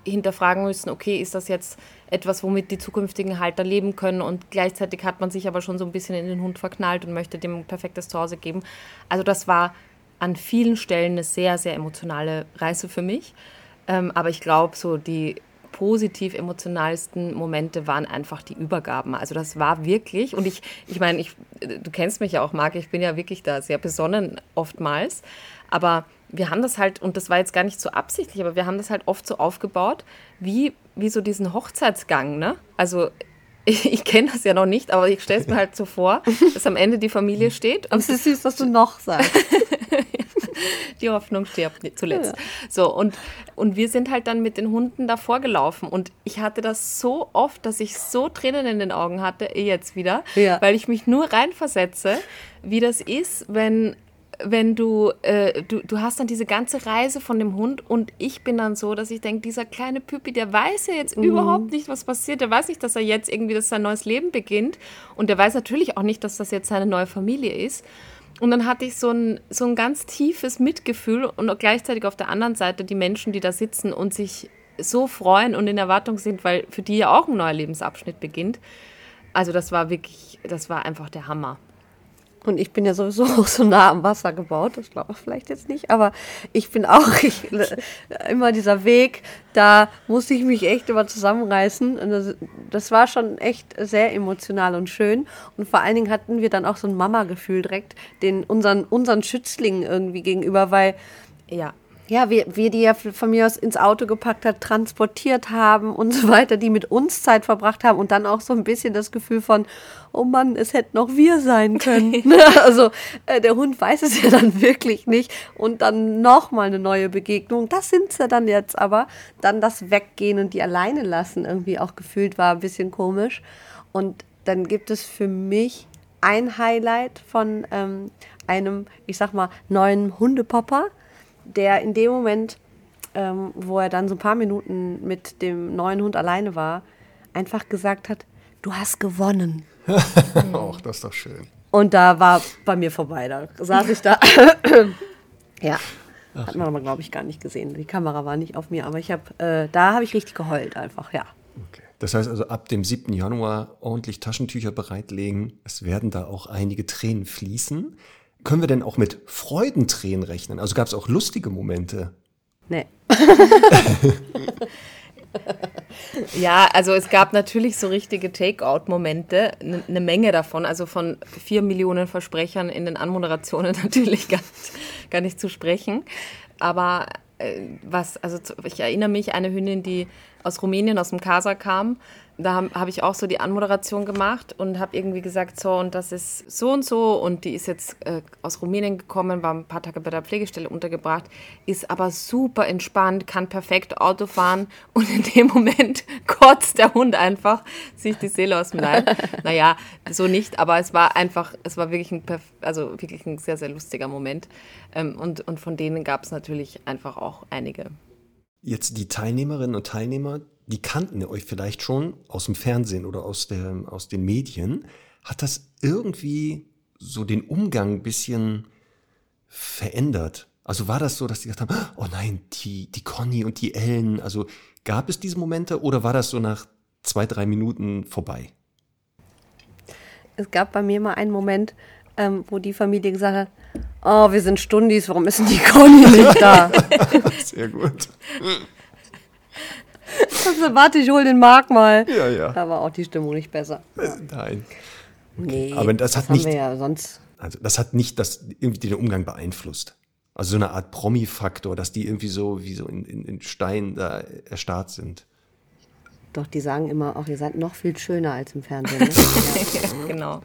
hinterfragen müssen, okay, ist das jetzt etwas, womit die zukünftigen Halter leben können? Und gleichzeitig hat man sich aber schon so ein bisschen in den Hund verknallt und möchte dem ein perfektes Zuhause geben. Also das war an vielen Stellen eine sehr, sehr emotionale Reise für mich. Ähm, aber ich glaube, so die positiv emotionalsten Momente waren einfach die Übergaben. Also das war wirklich, und ich, ich meine, ich, du kennst mich ja auch, Marc, ich bin ja wirklich da sehr besonnen oftmals, aber wir haben das halt, und das war jetzt gar nicht so absichtlich, aber wir haben das halt oft so aufgebaut, wie, wie so diesen Hochzeitsgang, ne? Also ich, ich kenne das ja noch nicht, aber ich stelle es mir halt so vor, dass am Ende die Familie steht. Und es ist süß, was du noch sagst. die Hoffnung stirbt zuletzt. Ja. So, und, und wir sind halt dann mit den Hunden davor gelaufen. Und ich hatte das so oft, dass ich so Tränen in den Augen hatte, eh jetzt wieder, ja. weil ich mich nur reinversetze, wie das ist, wenn wenn du, äh, du, du hast dann diese ganze Reise von dem Hund und ich bin dann so, dass ich denke, dieser kleine Püppi, der weiß ja jetzt mhm. überhaupt nicht, was passiert. Der weiß nicht, dass er jetzt irgendwie dass sein neues Leben beginnt. Und der weiß natürlich auch nicht, dass das jetzt seine neue Familie ist. Und dann hatte ich so ein, so ein ganz tiefes Mitgefühl und gleichzeitig auf der anderen Seite die Menschen, die da sitzen und sich so freuen und in Erwartung sind, weil für die ja auch ein neuer Lebensabschnitt beginnt. Also das war wirklich, das war einfach der Hammer. Und ich bin ja sowieso auch so nah am Wasser gebaut, das glaube ich vielleicht jetzt nicht, aber ich bin auch ich, immer dieser Weg, da musste ich mich echt immer zusammenreißen. Das, das, war schon echt sehr emotional und schön. Und vor allen Dingen hatten wir dann auch so ein Mama-Gefühl direkt den unseren, unseren Schützlingen irgendwie gegenüber, weil ja, ja, wir, wir die ja von mir aus ins Auto gepackt hat, transportiert haben und so weiter, die mit uns Zeit verbracht haben und dann auch so ein bisschen das Gefühl von, oh Mann, es hätten noch wir sein können. also äh, der Hund weiß es ja dann wirklich nicht und dann nochmal eine neue Begegnung, das sind sie dann jetzt aber. Dann das Weggehen und die alleine lassen irgendwie auch gefühlt war ein bisschen komisch und dann gibt es für mich ein Highlight von ähm, einem, ich sag mal, neuen Hundepopper der in dem Moment, ähm, wo er dann so ein paar Minuten mit dem neuen Hund alleine war, einfach gesagt hat, du hast gewonnen. Auch das ist doch schön. Und da war bei mir vorbei. Da saß ich da. ja. Ach, Hat man aber, glaube ich, gar nicht gesehen. Die Kamera war nicht auf mir, aber ich habe, äh, da habe ich richtig geheult einfach, ja. Okay. Das heißt also, ab dem 7. Januar ordentlich Taschentücher bereitlegen. Es werden da auch einige Tränen fließen. Können wir denn auch mit Freudentränen rechnen? Also gab es auch lustige Momente? Nee. ja, also es gab natürlich so richtige Take-out-Momente, eine ne Menge davon, also von vier Millionen Versprechern in den Anmoderationen natürlich gar nicht, gar nicht zu sprechen. Aber äh, was, also ich erinnere mich, eine Hündin, die aus Rumänien, aus dem Casa kam, da habe hab ich auch so die Anmoderation gemacht und habe irgendwie gesagt, so und das ist so und so und die ist jetzt äh, aus Rumänien gekommen, war ein paar Tage bei der Pflegestelle untergebracht, ist aber super entspannt, kann perfekt Auto fahren und in dem Moment kotzt der Hund einfach sich die Seele aus dem Leib. naja, so nicht, aber es war einfach, es war wirklich ein, also wirklich ein sehr, sehr lustiger Moment ähm, und, und von denen gab es natürlich einfach auch einige. Jetzt die Teilnehmerinnen und Teilnehmer, die kannten euch vielleicht schon aus dem Fernsehen oder aus, der, aus den Medien. Hat das irgendwie so den Umgang ein bisschen verändert? Also war das so, dass die gesagt haben, oh nein, die, die Conny und die Ellen, also gab es diese Momente oder war das so nach zwei, drei Minuten vorbei? Es gab bei mir mal einen Moment, ähm, wo die Familie gesagt hat, oh, wir sind Stundis, warum ist denn die Conny nicht da? Sehr gut. Also, warte, ich hol den Marc mal. Ja, ja. Da war auch die Stimmung nicht besser. Ja. Nein. Nee, aber das, das hat nicht, ja sonst. Also das hat nicht das irgendwie den Umgang beeinflusst. Also so eine Art Promi-Faktor, dass die irgendwie so wie so in, in, in Stein da erstarrt sind. Doch, die sagen immer, auch ihr seid noch viel schöner als im Fernsehen. Ne? ja. genau.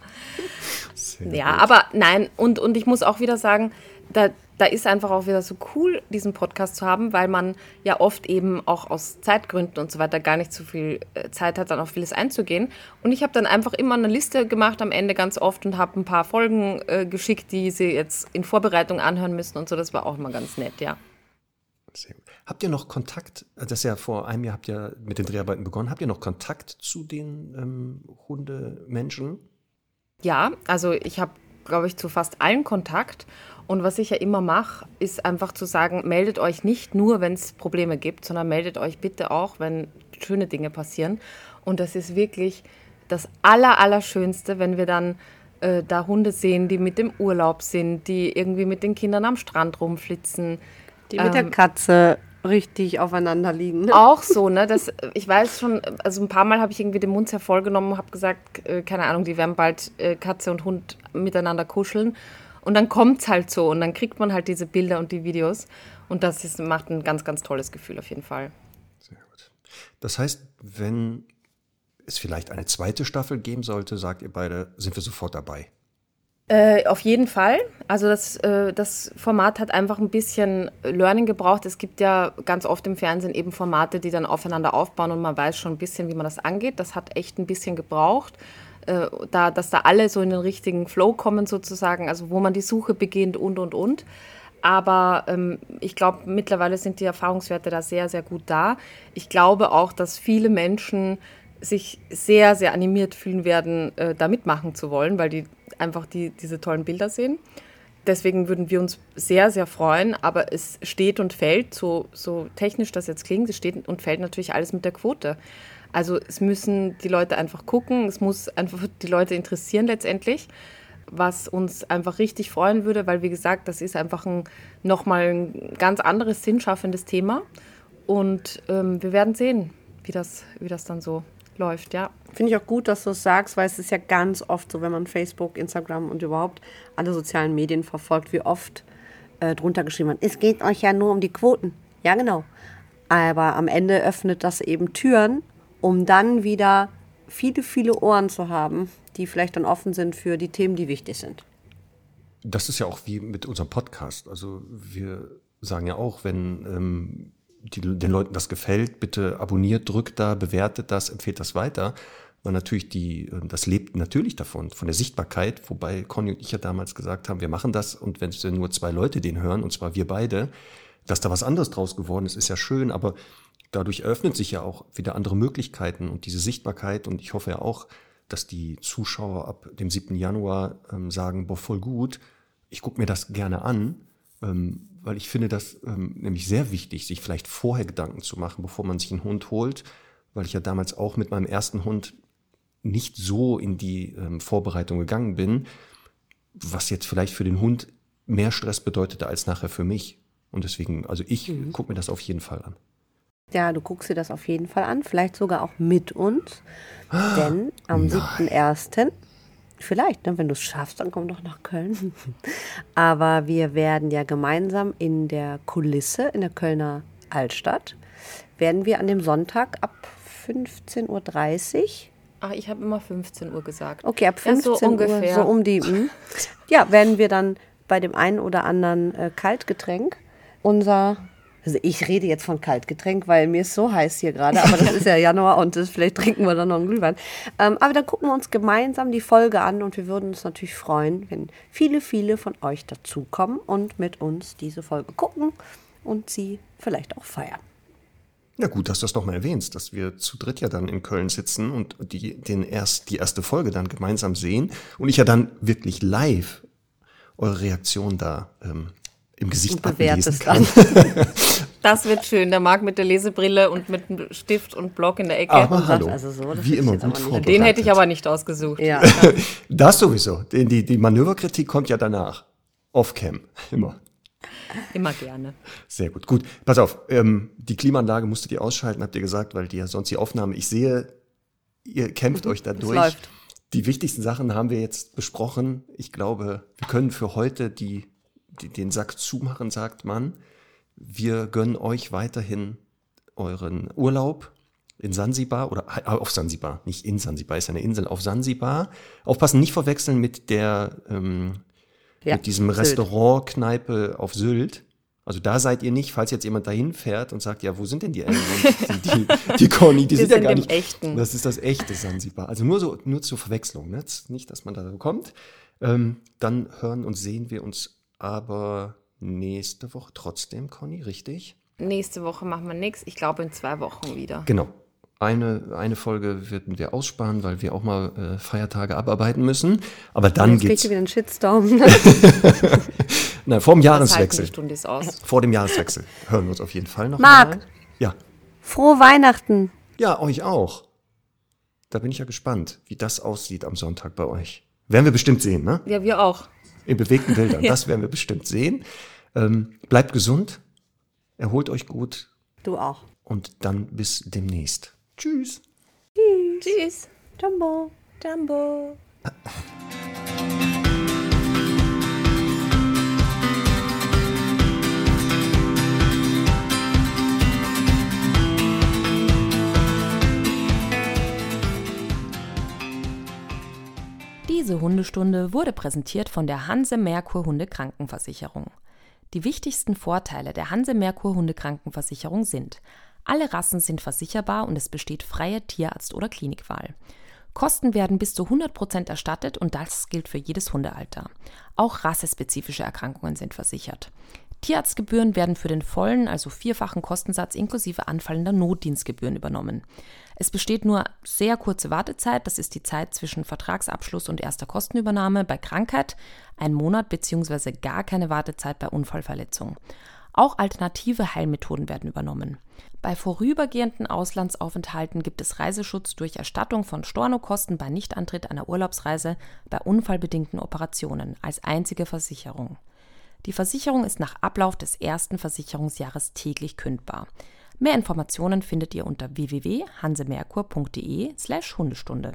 Sehr ja, gut. aber nein, und, und ich muss auch wieder sagen, da, da ist einfach auch wieder so cool, diesen Podcast zu haben, weil man ja oft eben auch aus Zeitgründen und so weiter gar nicht so viel äh, Zeit hat, dann auf vieles einzugehen. Und ich habe dann einfach immer eine Liste gemacht am Ende ganz oft und habe ein paar Folgen äh, geschickt, die Sie jetzt in Vorbereitung anhören müssen und so. Das war auch mal ganz nett, ja. Sehr gut. Habt ihr noch Kontakt, das ist ja vor einem Jahr habt ihr mit den Dreharbeiten begonnen, habt ihr noch Kontakt zu den ähm, Hundemenschen? Ja, also ich habe, glaube ich, zu fast allen Kontakt. Und was ich ja immer mache, ist einfach zu sagen, meldet euch nicht nur, wenn es Probleme gibt, sondern meldet euch bitte auch, wenn schöne Dinge passieren. Und das ist wirklich das Aller, Allerschönste, wenn wir dann äh, da Hunde sehen, die mit dem Urlaub sind, die irgendwie mit den Kindern am Strand rumflitzen, die mit ähm, der Katze richtig aufeinander liegen. Ne? Auch so, ne? Das, ich weiß schon, also ein paar Mal habe ich irgendwie den Mund hervorgenommen und habe gesagt, äh, keine Ahnung, die werden bald äh, Katze und Hund miteinander kuscheln. Und dann kommt es halt so und dann kriegt man halt diese Bilder und die Videos. Und das ist, macht ein ganz, ganz tolles Gefühl auf jeden Fall. Sehr gut. Das heißt, wenn es vielleicht eine zweite Staffel geben sollte, sagt ihr beide, sind wir sofort dabei. Äh, auf jeden Fall. Also das, äh, das Format hat einfach ein bisschen Learning gebraucht. Es gibt ja ganz oft im Fernsehen eben Formate, die dann aufeinander aufbauen und man weiß schon ein bisschen, wie man das angeht. Das hat echt ein bisschen gebraucht, äh, da, dass da alle so in den richtigen Flow kommen sozusagen, also wo man die Suche beginnt und, und, und. Aber ähm, ich glaube, mittlerweile sind die Erfahrungswerte da sehr, sehr gut da. Ich glaube auch, dass viele Menschen sich sehr, sehr animiert fühlen werden, äh, da mitmachen zu wollen, weil die einfach die, diese tollen Bilder sehen. Deswegen würden wir uns sehr, sehr freuen, aber es steht und fällt, so, so technisch das jetzt klingt, es steht und fällt natürlich alles mit der Quote. Also es müssen die Leute einfach gucken, es muss einfach die Leute interessieren letztendlich. was uns einfach richtig freuen würde, weil wie gesagt, das ist einfach ein nochmal ein ganz anderes sinnschaffendes Thema. Und ähm, wir werden sehen, wie das, wie das dann so läuft, ja. Finde ich auch gut, dass du es sagst, weil es ist ja ganz oft so, wenn man Facebook, Instagram und überhaupt alle sozialen Medien verfolgt, wie oft äh, drunter geschrieben wird, es geht euch ja nur um die Quoten. Ja, genau. Aber am Ende öffnet das eben Türen, um dann wieder viele, viele Ohren zu haben, die vielleicht dann offen sind für die Themen, die wichtig sind. Das ist ja auch wie mit unserem Podcast. Also wir sagen ja auch, wenn ähm, die, den Leuten das gefällt, bitte abonniert, drückt da, bewertet das, empfehlt das weiter. Weil natürlich die, ähm, das lebt natürlich davon, von der Sichtbarkeit, wobei Conny und ich ja damals gesagt haben, wir machen das. Und wenn es nur zwei Leute den hören, und zwar wir beide, dass da was anderes draus geworden ist, ist ja schön, aber dadurch eröffnet sich ja auch wieder andere Möglichkeiten. Und diese Sichtbarkeit und ich hoffe ja auch, dass die Zuschauer ab dem 7. Januar ähm, sagen, boah, voll gut, ich gucke mir das gerne an, ähm, weil ich finde das ähm, nämlich sehr wichtig, sich vielleicht vorher Gedanken zu machen, bevor man sich einen Hund holt, weil ich ja damals auch mit meinem ersten Hund nicht so in die ähm, Vorbereitung gegangen bin, was jetzt vielleicht für den Hund mehr Stress bedeutete als nachher für mich. Und deswegen, also ich mhm. gucke mir das auf jeden Fall an. Ja, du guckst dir das auf jeden Fall an, vielleicht sogar auch mit uns. Denn am 7.1., vielleicht, ne, wenn du es schaffst, dann komm doch nach Köln. Aber wir werden ja gemeinsam in der Kulisse in der Kölner Altstadt, werden wir an dem Sonntag ab 15.30 Uhr Ach, ich habe immer 15 Uhr gesagt. Okay, ab 15 ja, so Uhr, ungefähr. so um die. Mh. Hm. Ja, werden wir dann bei dem einen oder anderen äh, Kaltgetränk unser also ich rede jetzt von Kaltgetränk, weil mir ist so heiß hier gerade, aber das ist ja Januar und das, vielleicht trinken wir dann noch einen Glühwein. Ähm, aber dann gucken wir uns gemeinsam die Folge an und wir würden uns natürlich freuen, wenn viele, viele von euch dazukommen und mit uns diese Folge gucken und sie vielleicht auch feiern. Ja gut, dass du das nochmal erwähnst, dass wir zu dritt ja dann in Köln sitzen und die, den erst, die erste Folge dann gemeinsam sehen und ich ja dann wirklich live eure Reaktion da ähm, im Gesicht ablesen kann. Das wird schön. Der Marc mit der Lesebrille und mit Stift und Block in der Ecke. Aber hallo, also so, wie immer gut vorbereitet. Den hätte ich aber nicht ausgesucht. Ja. das sowieso. Die, die Manöverkritik kommt ja danach. Off-Cam, immer. Immer gerne. Sehr gut. Gut, pass auf. Ähm, die Klimaanlage musstet ihr ausschalten, habt ihr gesagt, weil die ja sonst die Aufnahme, ich sehe, ihr kämpft mhm, euch da durch. Die wichtigsten Sachen haben wir jetzt besprochen. Ich glaube, wir können für heute die den Sack zumachen, sagt man. Wir gönnen euch weiterhin euren Urlaub in Sansibar oder äh, auf Sansibar, nicht in Sansibar, ist eine Insel auf Sansibar. Aufpassen, nicht verwechseln mit der ähm, ja, mit diesem Restaurant, Kneipe auf Sylt. Also da seid ihr nicht, falls jetzt jemand dahin fährt und sagt, ja, wo sind denn die Engländer? die, die Conny, die sind, sind ja gar nicht. Echten. Das ist das echte Sansibar. Also nur so, nur zur Verwechslung, ne? nicht, dass man da so kommt. Ähm, dann hören und sehen wir uns aber nächste Woche trotzdem, Conny, richtig? Nächste Woche machen wir nichts. Ich glaube in zwei Wochen wieder. Genau. Eine, eine Folge werden wir aussparen, weil wir auch mal äh, Feiertage abarbeiten müssen. Aber dann Jetzt geht's. Jetzt wieder einen Shitstorm. Nein, vor dem Jahreswechsel. Stunde ist aus. Vor dem Jahreswechsel hören wir uns auf jeden Fall noch. Marc. Mal. Ja. Frohe Weihnachten. Ja, euch auch. Da bin ich ja gespannt, wie das aussieht am Sonntag bei euch. Werden wir bestimmt sehen, ne? Ja, wir auch in bewegten Bildern. ja. Das werden wir bestimmt sehen. Ähm, bleibt gesund, erholt euch gut. Du auch. Und dann bis demnächst. Tschüss. Tschüss. Tschüss. Jumbo. Jumbo. Diese Hundestunde wurde präsentiert von der Hanse Merkur Hunde Krankenversicherung. Die wichtigsten Vorteile der Hanse Merkur Hunde Krankenversicherung sind: Alle Rassen sind versicherbar und es besteht freie Tierarzt- oder Klinikwahl. Kosten werden bis zu 100% erstattet und das gilt für jedes Hundealter. Auch rassespezifische Erkrankungen sind versichert. Tierarztgebühren werden für den vollen, also vierfachen Kostensatz inklusive anfallender Notdienstgebühren übernommen. Es besteht nur sehr kurze Wartezeit, das ist die Zeit zwischen Vertragsabschluss und erster Kostenübernahme bei Krankheit, ein Monat bzw. gar keine Wartezeit bei Unfallverletzung. Auch alternative Heilmethoden werden übernommen. Bei vorübergehenden Auslandsaufenthalten gibt es Reiseschutz durch Erstattung von Stornokosten bei Nichtantritt einer Urlaubsreise bei unfallbedingten Operationen als einzige Versicherung. Die Versicherung ist nach Ablauf des ersten Versicherungsjahres täglich kündbar. Mehr Informationen findet ihr unter www.hansemerkur.de/hundestunde.